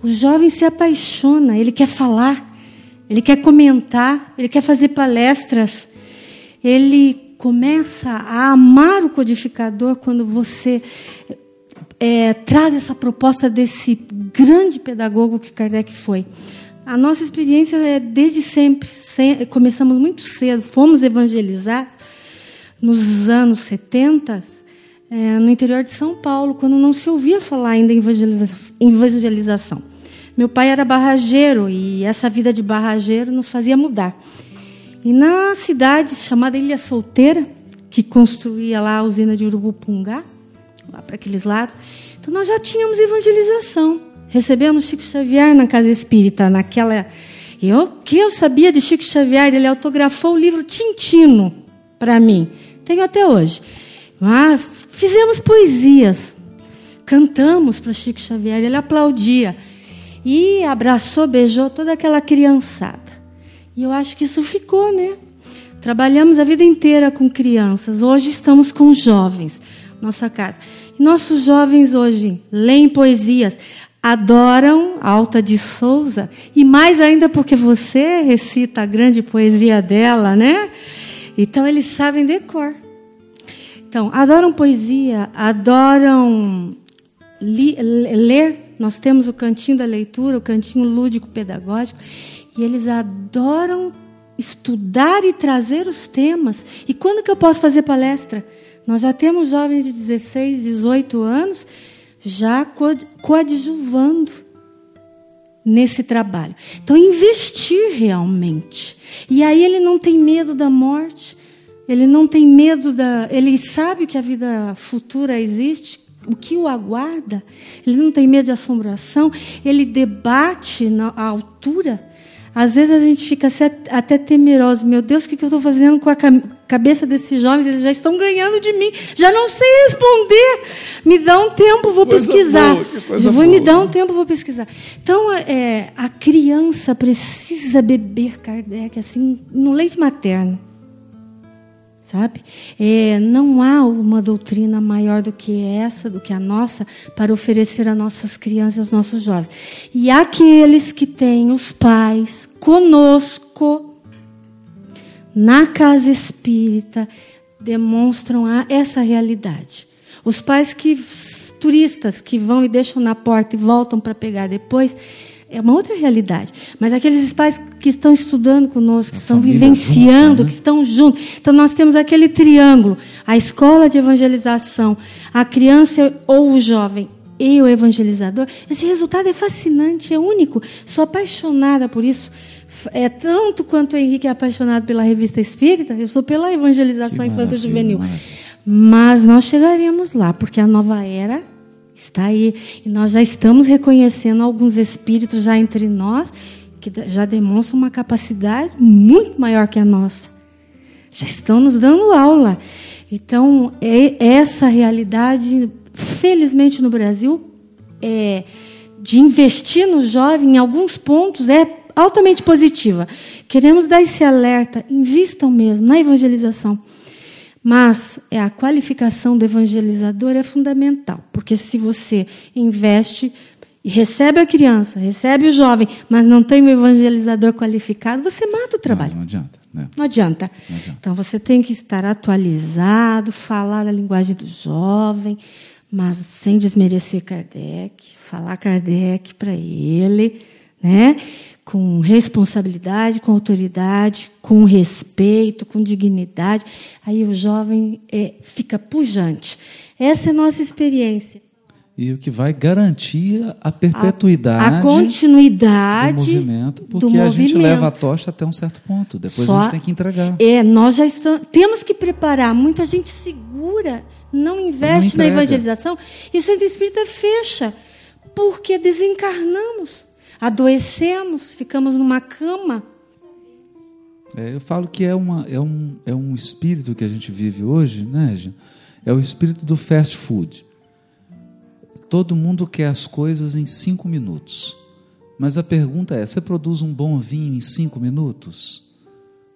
o jovem se apaixona, ele quer falar, ele quer comentar, ele quer fazer palestras, ele começa a amar o codificador quando você é, traz essa proposta desse grande pedagogo que Kardec foi. A nossa experiência é desde sempre. Começamos muito cedo, fomos evangelizados nos anos 70, é, no interior de São Paulo, quando não se ouvia falar ainda em evangelização. Meu pai era barrageiro e essa vida de barrageiro nos fazia mudar. E na cidade chamada Ilha Solteira, que construía lá a usina de Urubupungá, lá para aqueles lados, então nós já tínhamos evangelização. Recebemos Chico Xavier na casa espírita, naquela. Eu que eu sabia de Chico Xavier, ele autografou o livro Tintino para mim. Tenho até hoje. Ah, fizemos poesias, cantamos para Chico Xavier, ele aplaudia e abraçou, beijou toda aquela criançada. E eu acho que isso ficou, né? Trabalhamos a vida inteira com crianças, hoje estamos com jovens, nossa casa. Nossos jovens hoje leem poesias, adoram Alta de Souza, e mais ainda porque você recita a grande poesia dela, né? Então eles sabem decor. Então, adoram poesia, adoram ler. Nós temos o cantinho da leitura, o cantinho lúdico pedagógico. E eles adoram estudar e trazer os temas. E quando que eu posso fazer palestra? Nós já temos jovens de 16, 18 anos já coadjuvando nesse trabalho. Então, investir realmente. E aí ele não tem medo da morte, ele não tem medo da. Ele sabe que a vida futura existe, o que o aguarda, ele não tem medo de assombração, ele debate na altura às vezes a gente fica até temeroso. Meu Deus, o que eu estou fazendo com a cabeça desses jovens? Eles já estão ganhando de mim. Já não sei responder. Me dá um tempo, vou coisa pesquisar. Boa, vou me dar um tempo, vou pesquisar. Então, é, a criança precisa beber Kardec assim no leite materno sabe? É, não há uma doutrina maior do que essa, do que a nossa, para oferecer a nossas crianças, aos nossos jovens. E aqueles que têm os pais conosco na casa espírita demonstram essa realidade. Os pais que turistas que vão e deixam na porta e voltam para pegar depois, é uma outra realidade. Mas aqueles pais que estão estudando conosco, que a estão vivenciando, junta, né? que estão juntos. Então, nós temos aquele triângulo: a escola de evangelização, a criança ou o jovem e o evangelizador. Esse resultado é fascinante, é único. Sou apaixonada por isso. É tanto quanto o Henrique é apaixonado pela revista espírita, eu sou pela evangelização infanto-juvenil. Mas nós chegaremos lá, porque a nova era Está aí. E nós já estamos reconhecendo alguns espíritos já entre nós que já demonstram uma capacidade muito maior que a nossa. Já estão nos dando aula. Então, é essa realidade, felizmente no Brasil, é, de investir no jovem em alguns pontos é altamente positiva. Queremos dar esse alerta, invistam mesmo na evangelização. Mas é a qualificação do evangelizador é fundamental, porque se você investe e recebe a criança, recebe o jovem, mas não tem um evangelizador qualificado, você mata o trabalho. Não, não adianta. né? Não adianta. Não adianta. Então você tem que estar atualizado, falar a linguagem do jovem, mas sem desmerecer Kardec, falar Kardec para ele, né? Com responsabilidade, com autoridade, com respeito, com dignidade. Aí o jovem é, fica pujante. Essa é a nossa experiência. E o que vai garantir a perpetuidade a continuidade do movimento, do porque a gente leva a tocha até um certo ponto. Depois Só- a gente tem que entregar. É, nós já estamos, temos que preparar. Muita gente segura, não investe Não na evangelização e o centro espírita fecha, porque desencarnamos, adoecemos, ficamos numa cama. É, eu falo que é, uma, é, um, é um espírito que a gente vive hoje, né, Jean? É o espírito do fast food. Todo mundo quer as coisas em cinco minutos. Mas a pergunta é: você produz um bom vinho em cinco minutos?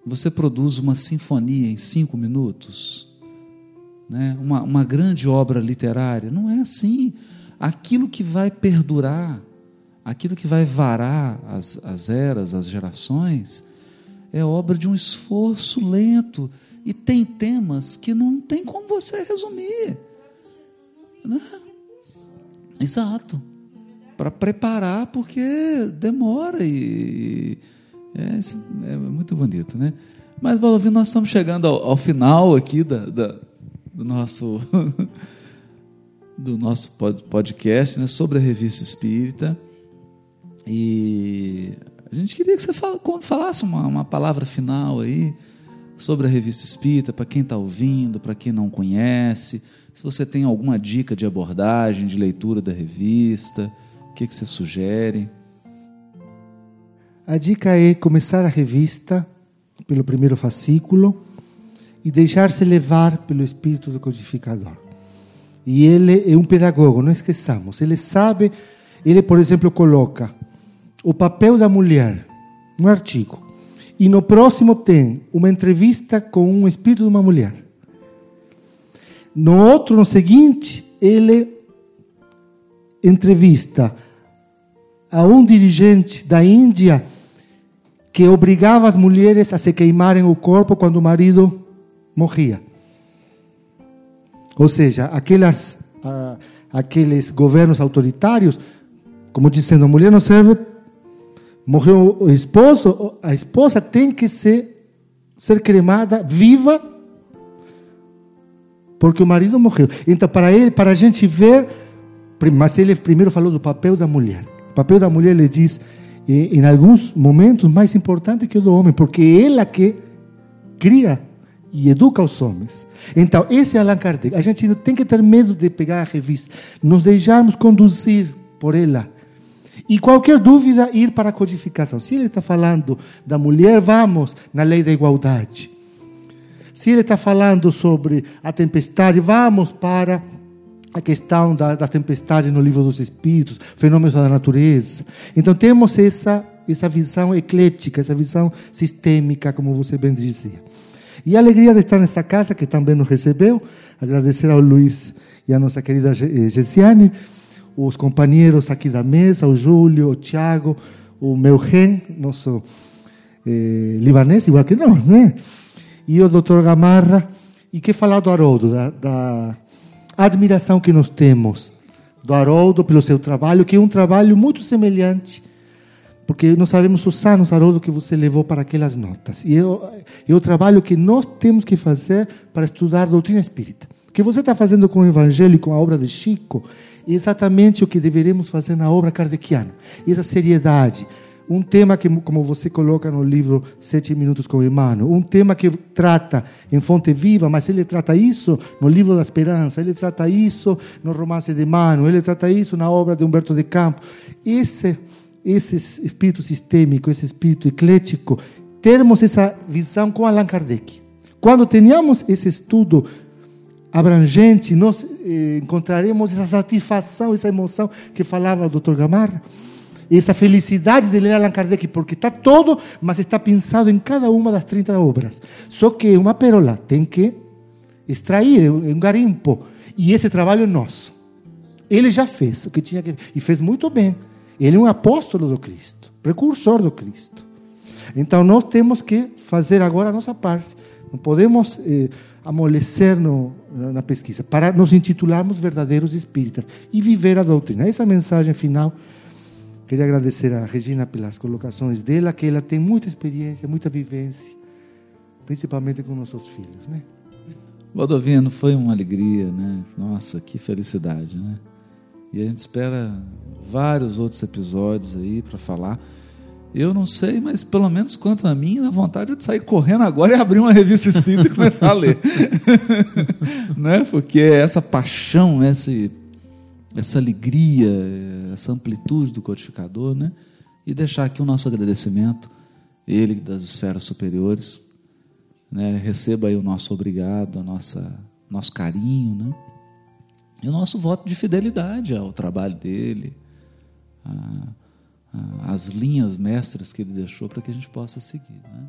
Você produz uma sinfonia em cinco minutos? Né? Uma, uma grande obra literária? Não é assim. Aquilo que vai perdurar, aquilo que vai varar as, as eras, as gerações, é obra de um esforço lento. E tem temas que não tem como você resumir. Né? Exato. Para preparar, porque demora e. É, é muito bonito, né? Mas, Balovino, nós estamos chegando ao, ao final aqui da, da- do nosso. [laughs] do nosso pod- podcast né, sobre a revista espírita. E a gente queria que você falasse uma, uma palavra final aí sobre a revista espírita, para quem está ouvindo, para quem não conhece. Se você tem alguma dica de abordagem, de leitura da revista, o que, que você sugere? A dica é começar a revista pelo primeiro fascículo e deixar-se levar pelo espírito do codificador. E ele é um pedagogo, não esqueçamos. Ele sabe, ele, por exemplo, coloca o papel da mulher no artigo. E no próximo tem uma entrevista com um espírito de uma mulher. No outro, no seguinte, ele entrevista a um dirigente da Índia que obrigava as mulheres a se queimarem o corpo quando o marido morria. Ou seja, aquelas, ah, aqueles governos autoritários, como dizendo, a mulher não serve, morreu o esposo, a esposa tem que ser, ser cremada viva porque o marido morreu. Então, para ele, para a gente ver, mas ele primeiro falou do papel da mulher. O papel da mulher, ele diz, em, em alguns momentos, mais importante que o do homem, porque é ela que cria e educa os homens. Então, esse é Allan Kardec. A gente não tem que ter medo de pegar a revista, nos deixarmos conduzir por ela. E qualquer dúvida, ir para a codificação. Se ele está falando da mulher, vamos na lei da igualdade. Se ele está falando sobre a tempestade, vamos para a questão da, das tempestades no livro dos Espíritos, fenômenos da natureza. Então temos essa essa visão eclética, essa visão sistêmica, como você bem dizia. E a alegria de estar nesta casa, que também nos recebeu, agradecer ao Luiz e à nossa querida eh, Gessiane, os companheiros aqui da mesa, o Júlio, o Tiago, o meu Ren, nosso eh, libanês, igual que nós, né? E o doutor Gamarra, e que falar do Haroldo, da, da admiração que nós temos do Haroldo pelo seu trabalho, que é um trabalho muito semelhante, porque nós sabemos os anos, Haroldo, que você levou para aquelas notas. E o, é o trabalho que nós temos que fazer para estudar doutrina espírita. O que você está fazendo com o Evangelho e com a obra de Chico exatamente o que deveríamos fazer na obra kardeciana. Essa seriedade. Um tema que, como você coloca no livro Sete Minutos com Emmanuel, um tema que trata em Fonte Viva, mas ele trata isso no livro da Esperança, ele trata isso no romance de Emmanuel, ele trata isso na obra de Humberto de Campos. Esse, esse espírito sistêmico, esse espírito eclético, termos essa visão com Allan Kardec. Quando tenhamos esse estudo abrangente, nós eh, encontraremos essa satisfação, essa emoção que falava o Dr. Gamarra, essa felicidade de ler Allan Kardec, porque está todo, mas está pensado em cada uma das 30 obras. Só que uma pérola tem que extrair, é um é um garimpo. E esse trabalho é nosso. Ele já fez o que tinha que e fez muito bem. Ele é um apóstolo do Cristo, precursor do Cristo. Então nós temos que fazer agora a nossa parte. Não podemos eh, amolecer no, na pesquisa para nos intitularmos verdadeiros espíritas e viver a doutrina. Essa mensagem final. Queria agradecer a Regina pelas colocações dela, que ela tem muita experiência, muita vivência, principalmente com nossos filhos, né? Valdovino, foi uma alegria, né? Nossa, que felicidade, né? E a gente espera vários outros episódios aí para falar. Eu não sei, mas pelo menos quanto a mim, a vontade é de sair correndo agora e abrir uma revista espírita e começar a ler. [laughs] né? Porque essa paixão, esse, essa alegria, essa amplitude do codificador, né? E deixar aqui o nosso agradecimento, ele das esferas superiores, né? Receba aí o nosso obrigado, a nossa nosso carinho, né? E o nosso voto de fidelidade ao trabalho dele, a- as linhas mestras que ele deixou para que a gente possa seguir, né?